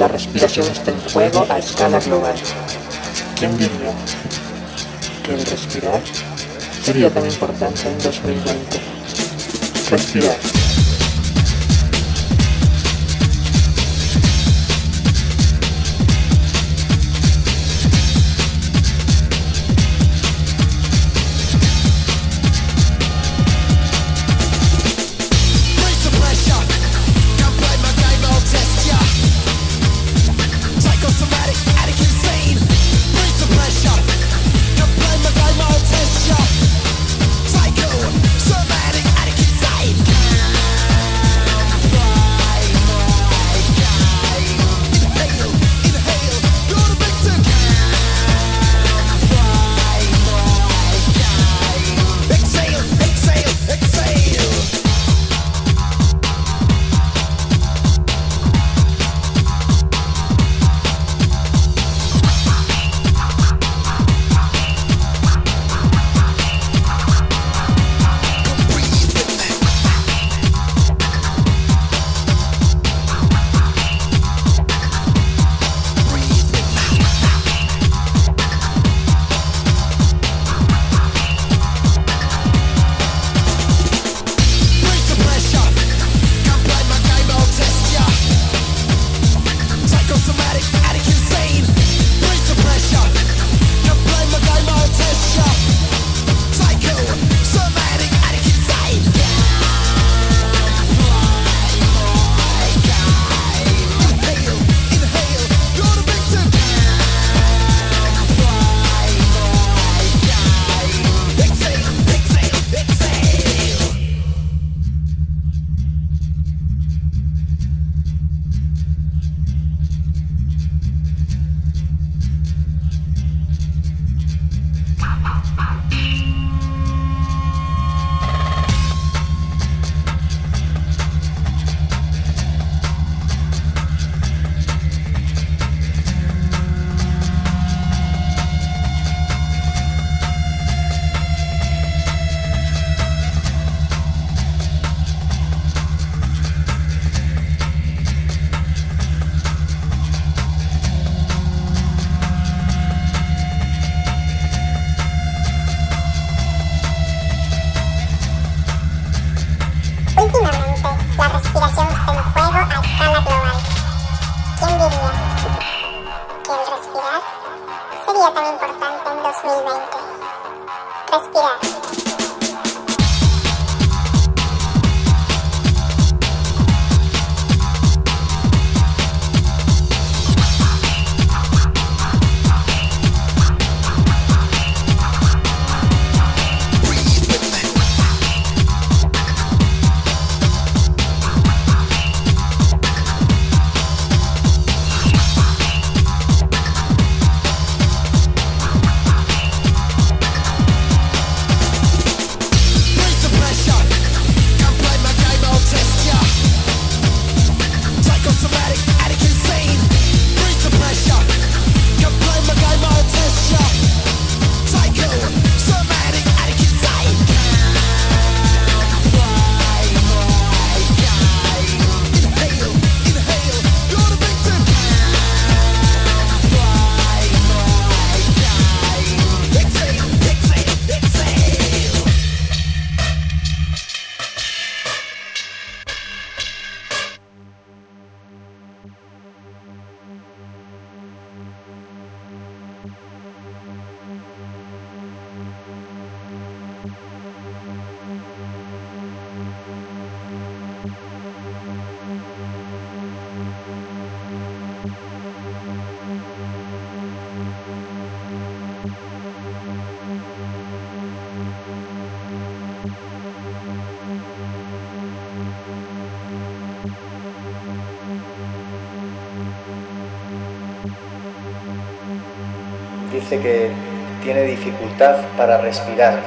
La respiración está en juego a escala global. ¿Quién diría que el respirar sería tan importante en 2020? Respirar. Para respirar.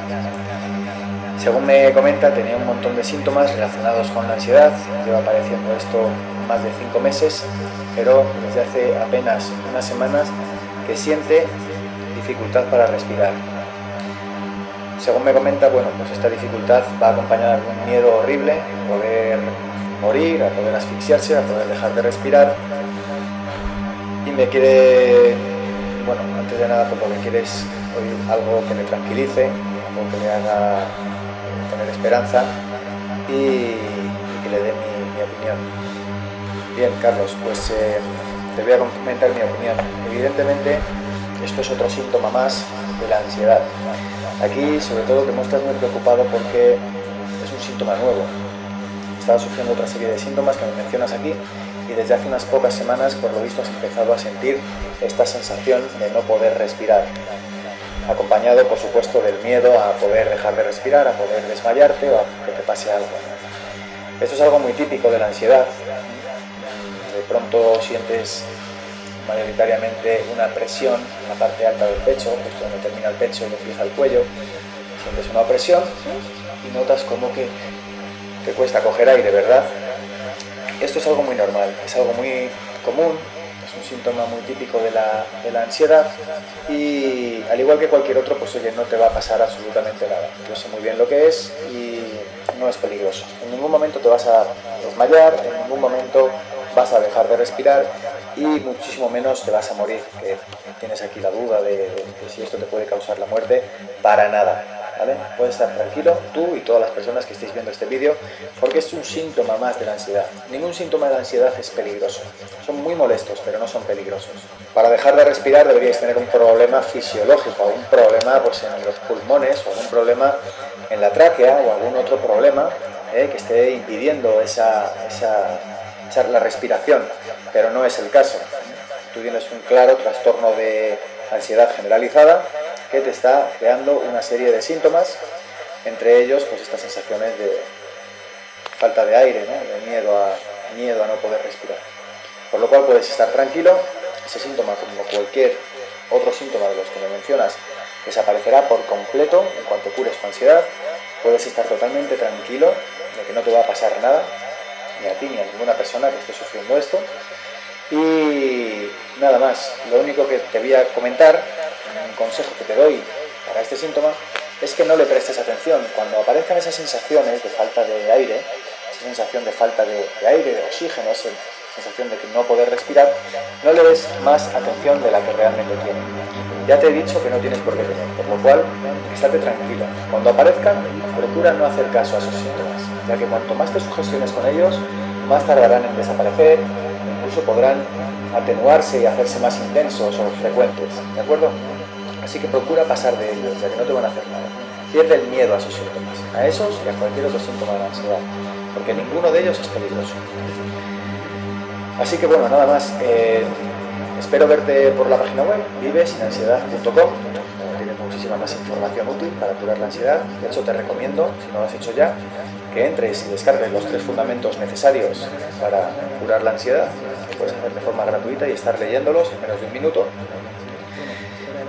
Según me comenta, tenía un montón de síntomas relacionados con la ansiedad, lleva padeciendo esto más de cinco meses, pero desde hace apenas unas semanas que siente dificultad para respirar. Según me comenta, bueno, pues esta dificultad va acompañada de un miedo horrible, poder morir, a poder asfixiarse, a poder dejar de respirar. Y me quiere, bueno, antes de nada, pues lo que quiere es oír algo que me tranquilice, algo que me haga eh, tener esperanza y, que le dé mi, opinión. Bien, Carlos, pues eh, te voy a comentar mi opinión. Evidentemente, esto es otro síntoma más de la ansiedad. Aquí, sobre todo, te muestras muy preocupado porque es un síntoma nuevo. Estás sufriendo otra serie de síntomas que me mencionas aquí y desde hace unas pocas semanas, por lo visto, has empezado a sentir esta sensación de no poder respirar. Acompañado, por supuesto, del miedo a poder dejar de respirar, a poder desmayarte o a que te pase algo. Esto es algo muy típico de la ansiedad. De pronto sientes mayoritariamente una presión en la parte alta del pecho, justo donde termina el pecho y empieza el cuello. Sientes una opresión y notas como que te cuesta coger aire, ¿verdad? Esto es algo muy normal, es algo muy común, un síntoma muy típico de la, de la ansiedad y al igual que cualquier otro, pues oye, no te va a pasar absolutamente nada. Yo sé muy bien lo que es y no es peligroso. En ningún momento te vas a desmayar, en ningún momento vas a dejar de respirar y muchísimo menos te vas a morir, que tienes aquí la duda de si esto te puede causar la muerte, para nada. ¿Vale? Puedes estar tranquilo, tú y todas las personas que estéis viendo este vídeo, porque es un síntoma más de la ansiedad. Ningún síntoma de la ansiedad es peligroso. Son muy molestos, pero no son peligrosos. Para dejar de respirar deberíais tener un problema fisiológico, un problema pues, en los pulmones o algún problema en la tráquea o algún otro problema eh, que esté impidiendo esa, esa, esa- la respiración, pero no es el caso. Tú tienes un claro trastorno de ansiedad generalizada que te está creando una serie de síntomas, entre ellos pues estas sensaciones de falta de aire, ¿no? de miedo a, miedo a no poder respirar. Por lo cual puedes estar tranquilo, ese síntoma como cualquier otro síntoma de los que me mencionas desaparecerá por completo en cuanto cures tu ansiedad, puedes estar totalmente tranquilo de que no te va a pasar nada, ni a ti ni a ninguna persona que esté sufriendo esto. Y nada más, lo único que te voy a comentar, un consejo que te doy para este síntoma, es que no le prestes atención. Cuando aparezcan esas sensaciones de falta de aire, esa sensación de falta de, aire, de oxígeno, esa sensación de que no poder respirar, no le des más atención de la que realmente tiene. Ya te he dicho que no tienes por qué tener, por lo cual, estate tranquilo. Cuando aparezcan, procura no hacer caso a esos síntomas, ya que cuanto más te sugestiones con ellos, más tardarán en desaparecer, incluso podrán atenuarse y hacerse más intensos o frecuentes, ¿de acuerdo? Así que procura pasar de ellos, ya que no te van a hacer nada. Pierde el miedo a esos síntomas, a esos y a cualquier otro síntoma de la ansiedad, porque ninguno de ellos es peligroso. Así que bueno, nada más. eh, espero verte por la página web vivesinansiedad.com. Tienes muchísima más información útil para curar la ansiedad. De hecho, te recomiendo, si no lo has hecho ya, que entres y descargues los tres fundamentos necesarios para curar la ansiedad. que puedes hacer de forma gratuita y estar leyéndolos en menos de un minuto.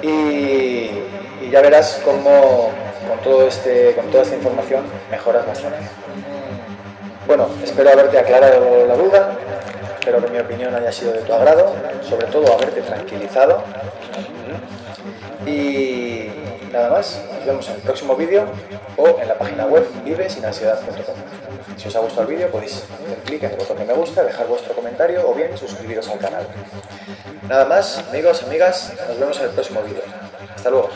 Y, ya verás cómo con, todo este, con toda esta información mejoras bastante. Bueno, espero haberte aclarado la duda, espero que mi opinión haya sido de tu agrado, sobre todo haberte tranquilizado. Y nada más, nos vemos en el próximo vídeo o en la página web vivesinansiedad.com. Si os ha gustado el vídeo podéis hacer clic en el botón de me gusta, dejar vuestro comentario o bien suscribiros al canal. Nada más, amigos, amigas, nos vemos en el próximo vídeo. Hasta luego.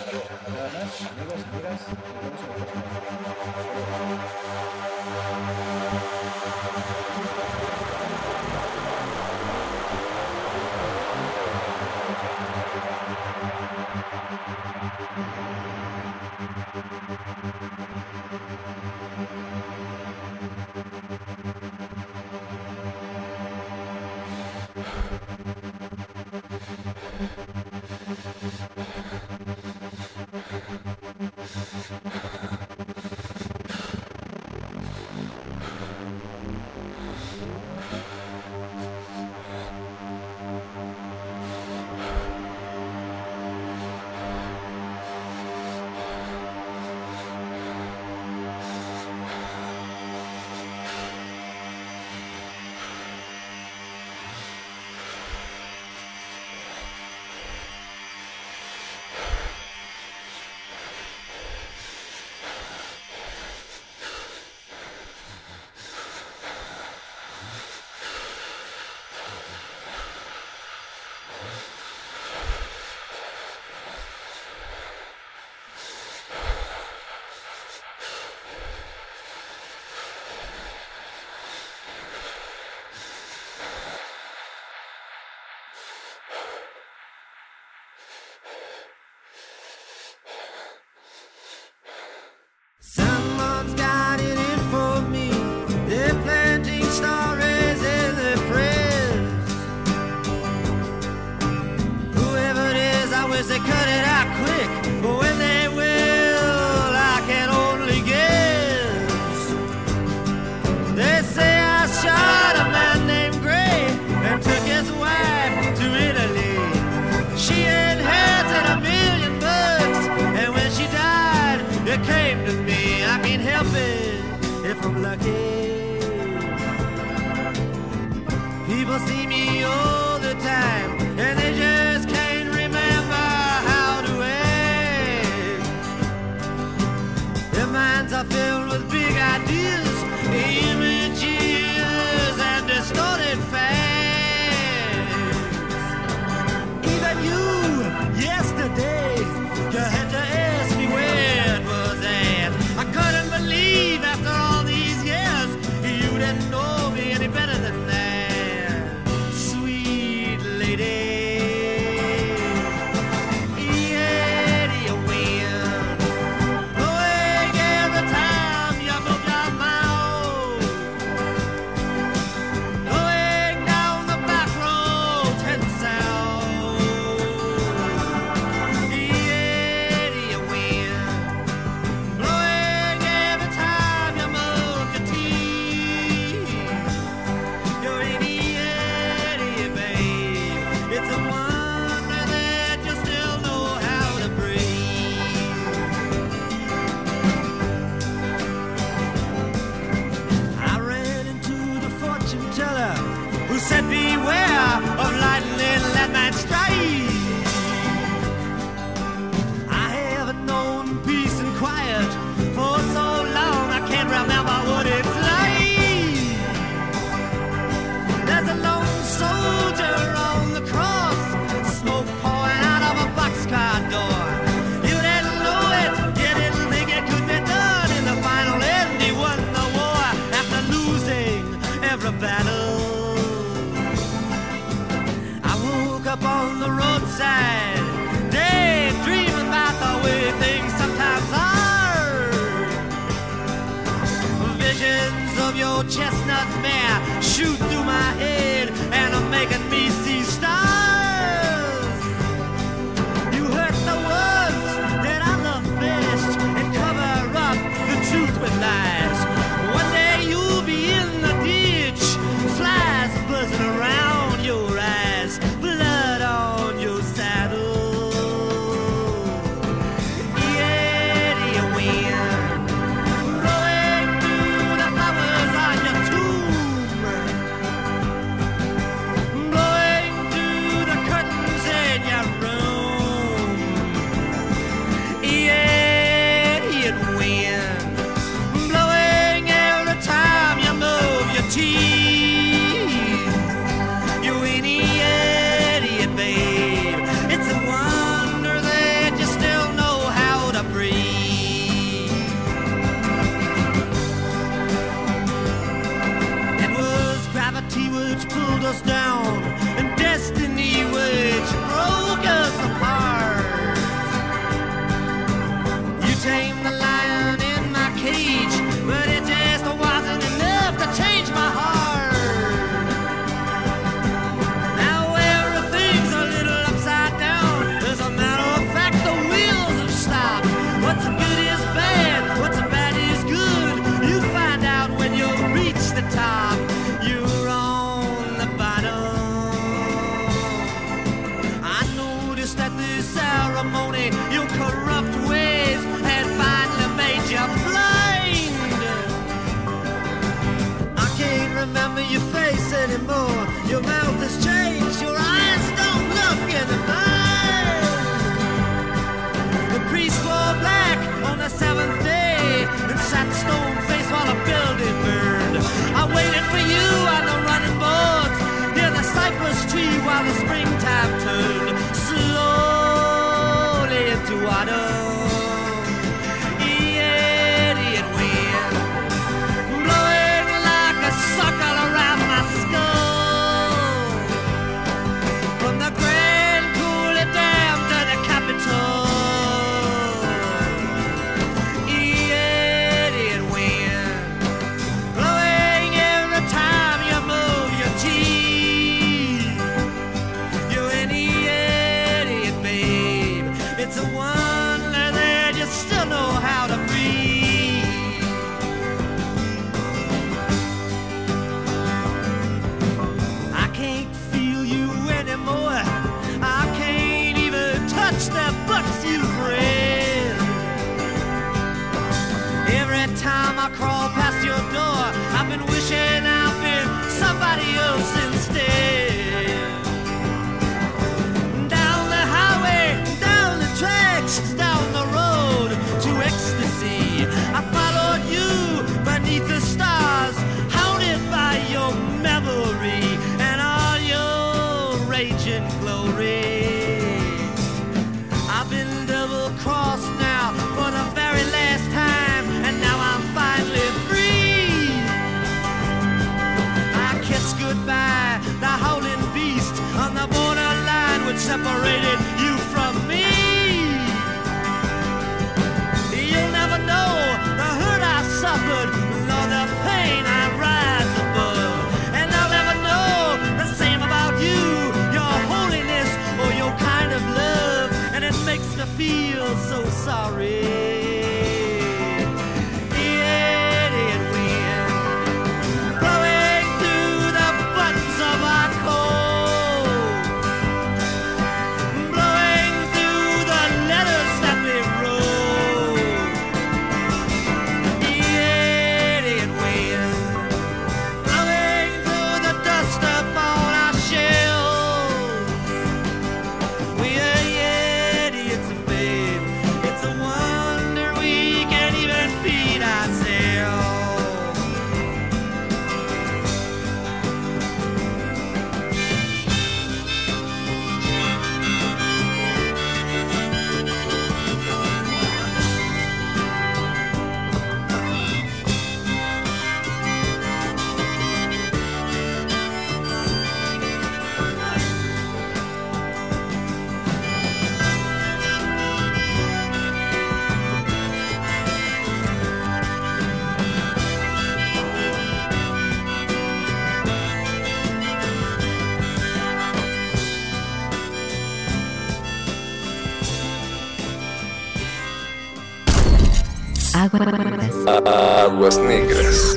Aguas negras.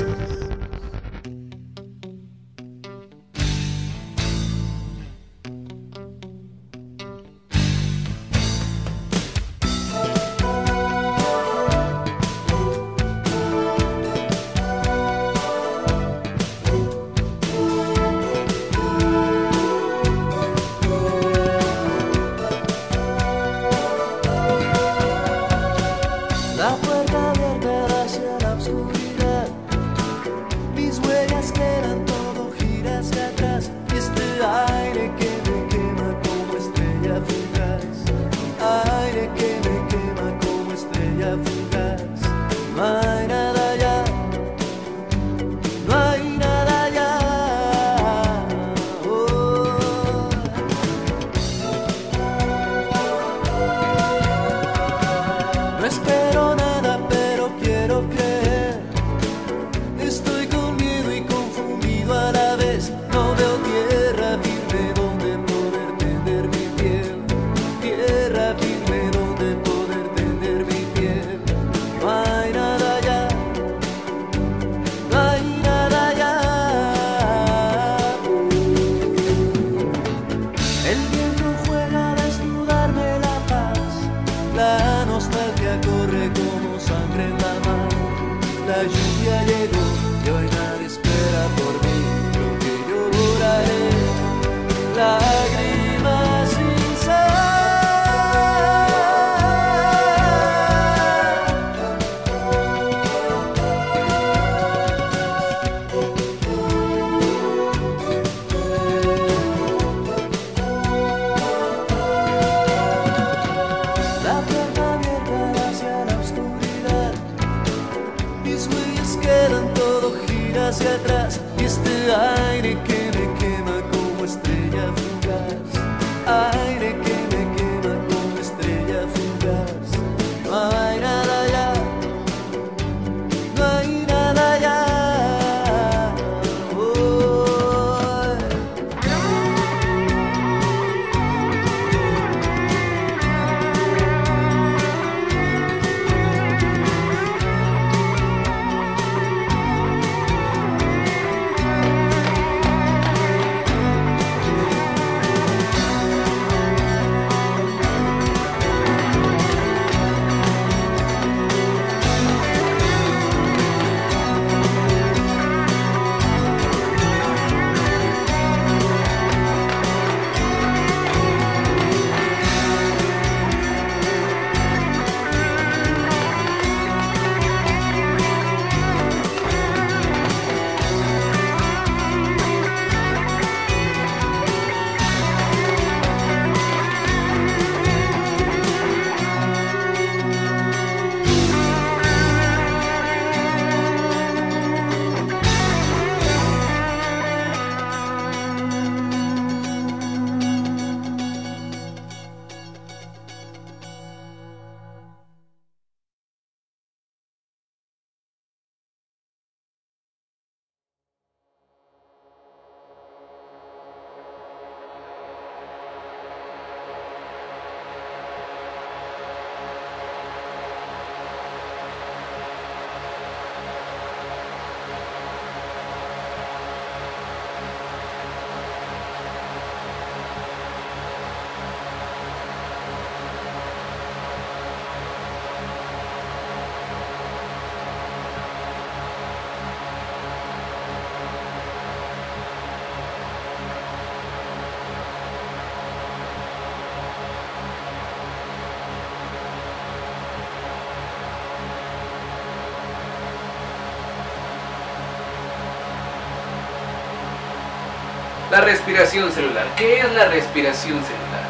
La respiración celular. ¿Qué es la respiración celular?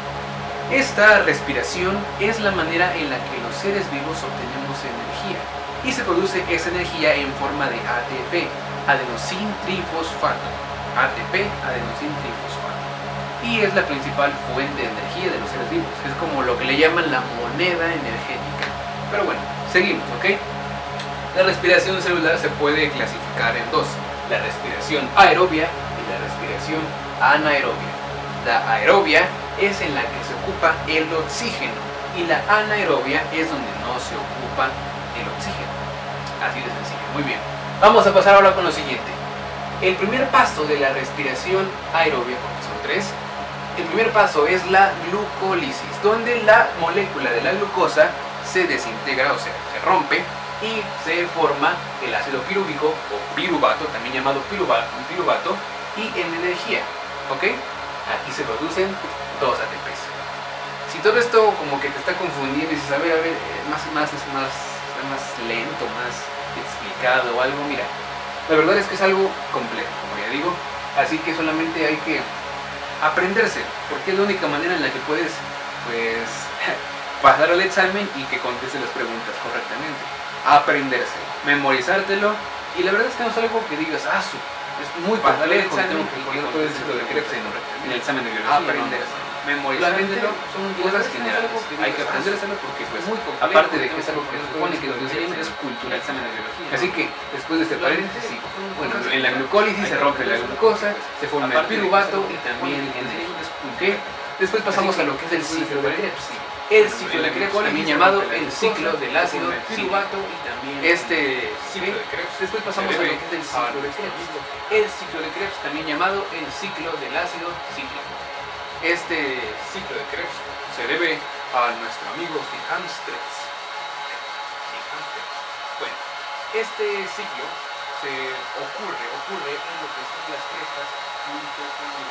Esta respiración es la manera en la que los seres vivos obtenemos energía y se produce esa energía en forma de ATP, adenosin trifosfato. ATP, adenosin trifosfato. Y es la principal fuente de energía de los seres vivos. Es como lo que le llaman la moneda energética. Pero bueno, seguimos, ¿ok? La respiración celular se puede clasificar en dos, la respiración aerobia respiración anaerobia. La aerobia es en la que se ocupa el oxígeno y la anaerobia es donde no se ocupa el oxígeno. Así de sencillo, muy bien. Vamos a pasar ahora con lo siguiente. El primer paso de la respiración aerobia, porque son tres, el primer paso es la glucólisis, donde la molécula de la glucosa se desintegra, o sea, se rompe y se forma el ácido pirúvico o piruvato, también llamado piruvato, piruvato y en energía. ¿Ok? Aquí se producen dos ATPs. Si todo esto como que te está confundiendo y dices, a ver, a ver, eh, más, más, es más, más lento, más explicado o algo, mira, la verdad es que es algo complejo, como ya digo, así que solamente hay que aprenderse, porque es la única manera en la que puedes, pues, pasar el examen y que conteste las preguntas correctamente. Aprenderse, memorizártelo, y la verdad es que no es algo que digas, ah, su, es muy Pasar el complejo, examen que que todo el ciclo de que Krebs en, el examen de biología. Aprenderse. ¿no? Memorizártelo son cosas generales, hay que aprendérselo porque pues, aparte de que es algo que se supone que nos enseñan es cultura, examen de biología. Así que después de este paréntesis, sí, bueno, en la glucólisis se rompe la glucosa, se forma el piruvato y también en el ¿ok? Después pasamos a lo que es el ciclo de Krebs. El ciclo de Krebs, también llamado el ciclo del ácido piruvato este ciclo de Krebs. Después pasamos a lo que es el ciclo de Krebs. El ciclo de Krebs, también llamado el ciclo del ácido cíclico. Este ciclo de Krebs se debe a nuestro amigo Johannes Krebs. Bueno, este ciclo se ocurre, ocurre en lo que son las crestas. Lo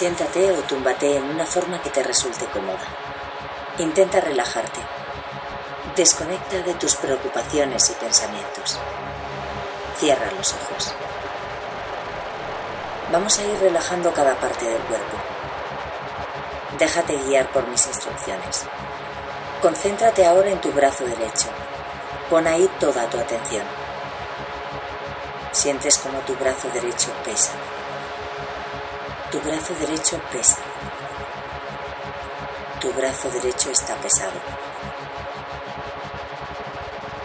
Siéntate o túmbate en una forma que te resulte cómoda. Intenta relajarte. Desconecta de tus preocupaciones y pensamientos. Cierra los ojos. Vamos a ir relajando cada parte del cuerpo. Déjate guiar por mis instrucciones. Concéntrate ahora en tu brazo derecho. Pon ahí toda tu atención. Sientes como tu brazo derecho pesa. Tu brazo derecho pesa. Tu brazo derecho está pesado.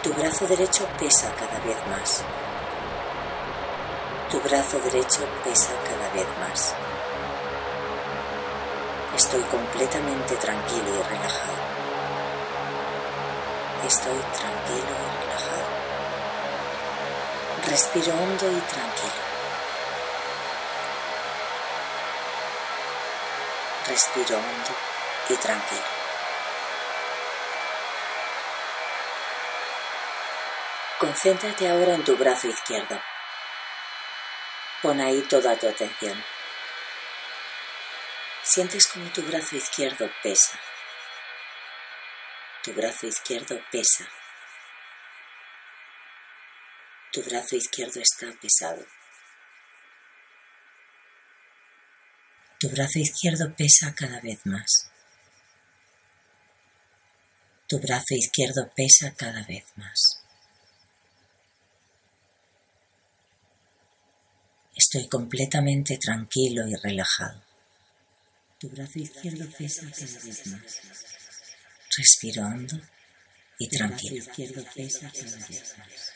Tu brazo derecho pesa cada vez más. Tu brazo derecho pesa cada vez más. Estoy completamente tranquilo y relajado. Estoy tranquilo y relajado. Respiro hondo y tranquilo. Respiro hondo y tranquilo. Concéntrate ahora en tu brazo izquierdo. Pon ahí toda tu atención. Sientes como tu brazo izquierdo pesa. Tu brazo izquierdo pesa. Tu brazo izquierdo está pesado. Tu brazo izquierdo pesa cada vez más. Tu brazo izquierdo pesa cada vez más. Estoy completamente tranquilo y relajado. Tu brazo izquierdo pesa cada vez más. Respiro hondo y tranquilo. izquierdo pesa cada vez más.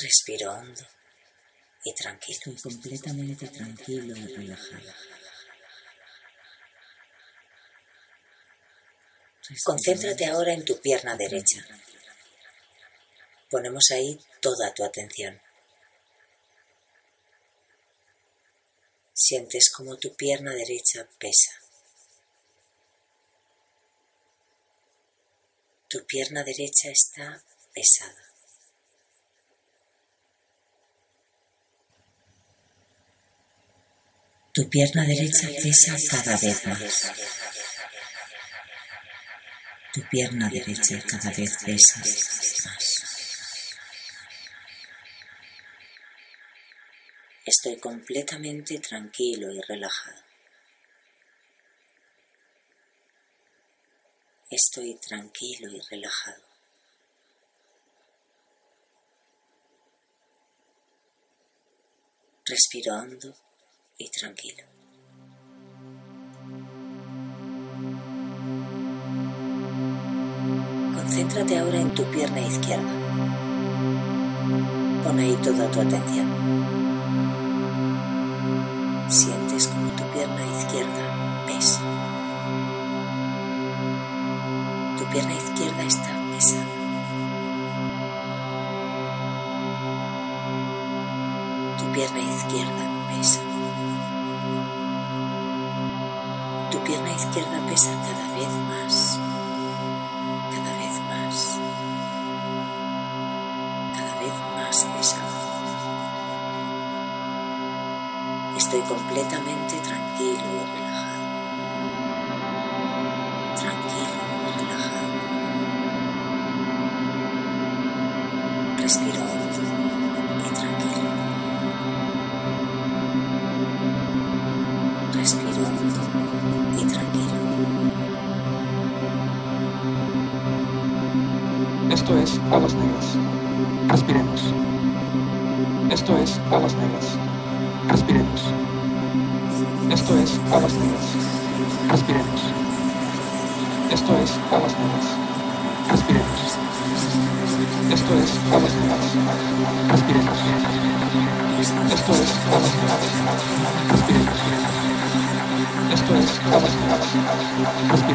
Respiro hondo y tranquilo. Estoy completamente tranquilo y relajado. Concéntrate ahora en tu pierna derecha. Ponemos ahí toda tu atención. Sientes como tu pierna derecha pesa. Tu pierna derecha está pesada. Tu pierna derecha pesa cada vez más. Tu pierna derecha cada vez pesa más. Estoy completamente tranquilo y relajado. Estoy tranquilo y relajado. Respiro hondo y tranquilo. Concéntrate ahora en tu pierna izquierda. Pon ahí toda tu atención. Sientes como tu pierna izquierda pesa. Tu pierna izquierda está pesada. Tu pierna izquierda Tu pierna izquierda pesa cada vez más. Cada vez más. Cada vez más pesada. Estoy completamente tranquilo.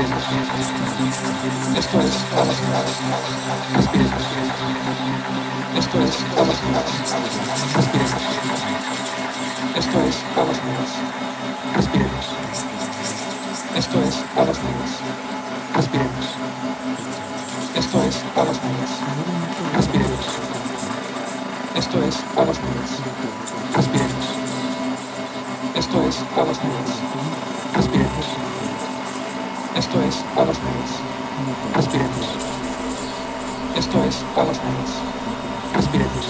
Respiremos. Esto es Negras. Respiremos. Esto es Negras. Respiremos. Esto es Negras. Respiremos. Esto es Negras. Respiremos. Esto es Negras. Respiremos. Esto es Negras. Respiremos. Esto es Negras. Respiremos. Esto es Aguas Negras. Respiremos. Esto es Aguas Negras. Respiremos.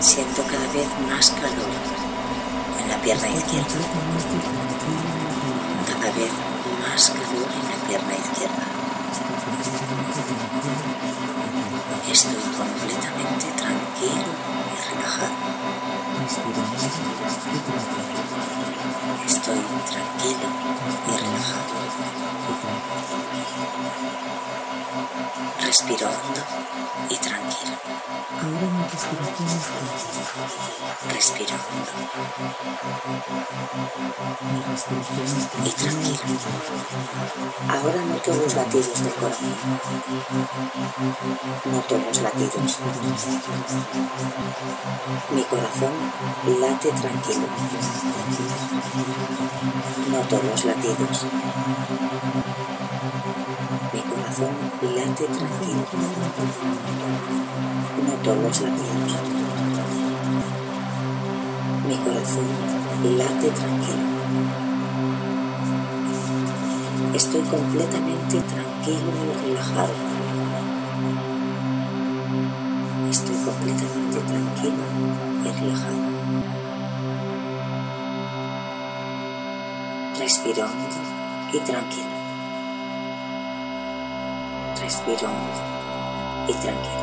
Siento cada vez más calor en la pierna izquierda. Cada vez más calor en la pierna izquierda. Estoy completamente tranquilo y relajado. Estoy tranquilo y relajado. Respiro hondo y tranquilo. Ahora mi. Respiro hondo. Y tranquilo. Ahora noto los latidos del corazón. Noto los latidos. Mi corazón late tranquilo. Noto los latidos. Mi corazón late tranquilo. Noto los latidos. Mi corazón late tranquilo. Estoy completamente tranquilo y relajado. Estoy completamente tranquilo y relajado. Respiro y tranquilo. Respiro y tranquilo.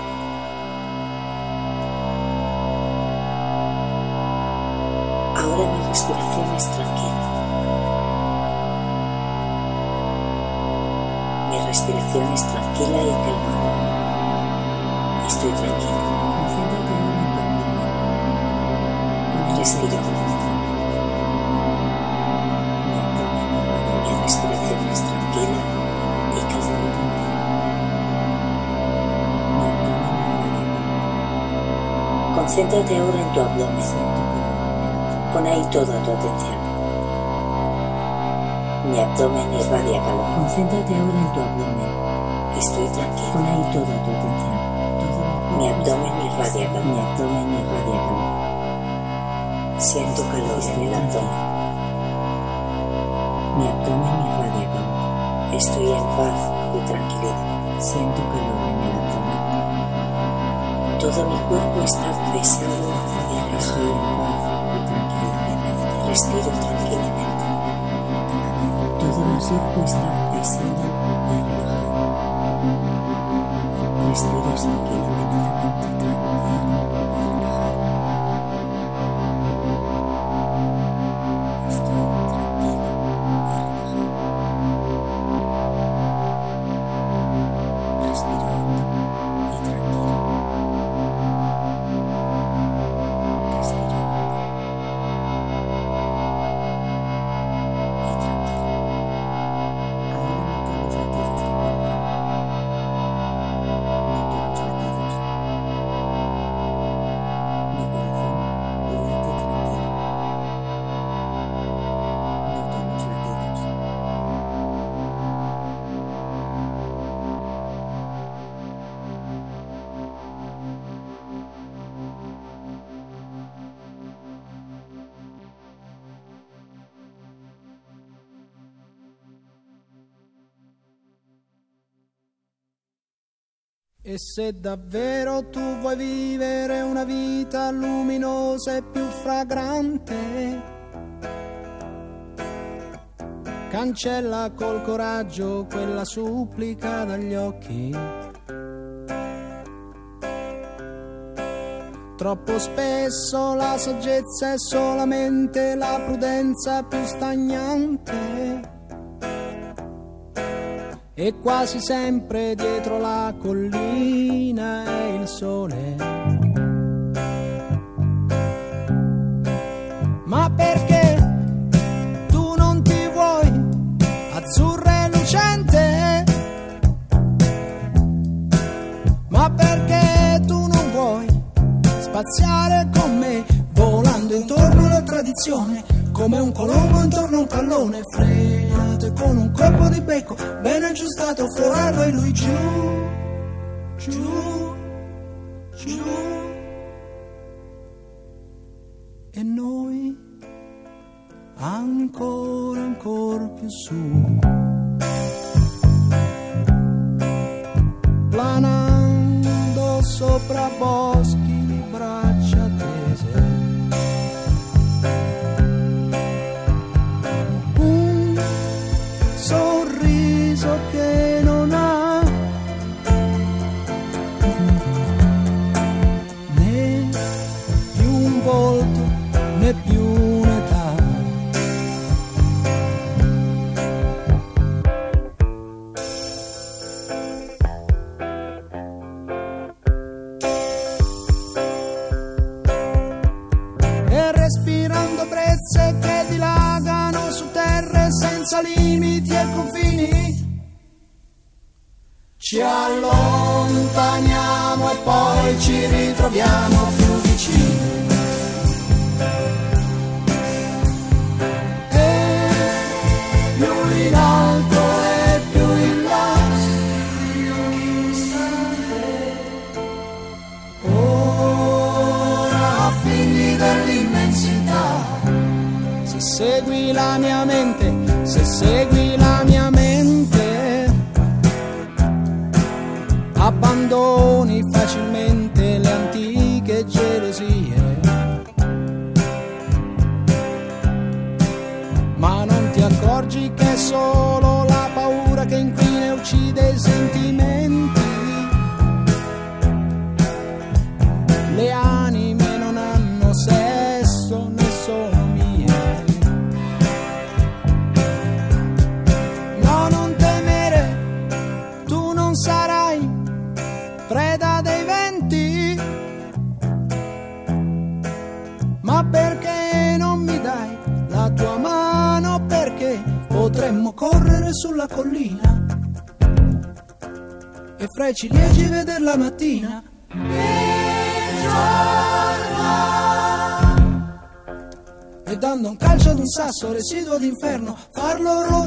Ahora mi respiración es tranquila. Mi respiración es tranquila y calmada. Estoy tranquilo. Respiro. Mi respiración es tranquila y calmada. Concéntrate ahora en tu abdomen. Pon ahí toda tu atención. Mi abdomen irradia calor. Concéntrate ahora en tu abdomen. Estoy tranquilo. Pon ahí toda tu atención. Mi abdomen irradia calor. Mi abdomen irradia calor. Siento calor en el abdomen. Mi abdomen irradia. Estoy en paz y tranquilidad. Siento calor en el abdomen. Todo mi cuerpo está pesado y relajado en paz y tranquilidad. Respiro tranquilamente. Todo mi cuerpo está pesado y relajado. Respiras tranquilamente, E se davvero tu vuoi vivere una vita luminosa e più fragrante, cancella col coraggio quella supplica dagli occhi. Troppo spesso la saggezza è solamente la prudenza più stagnante. E quasi sempre dietro la collina è il sole. true. sasso residuo d'inferno, farlo rodare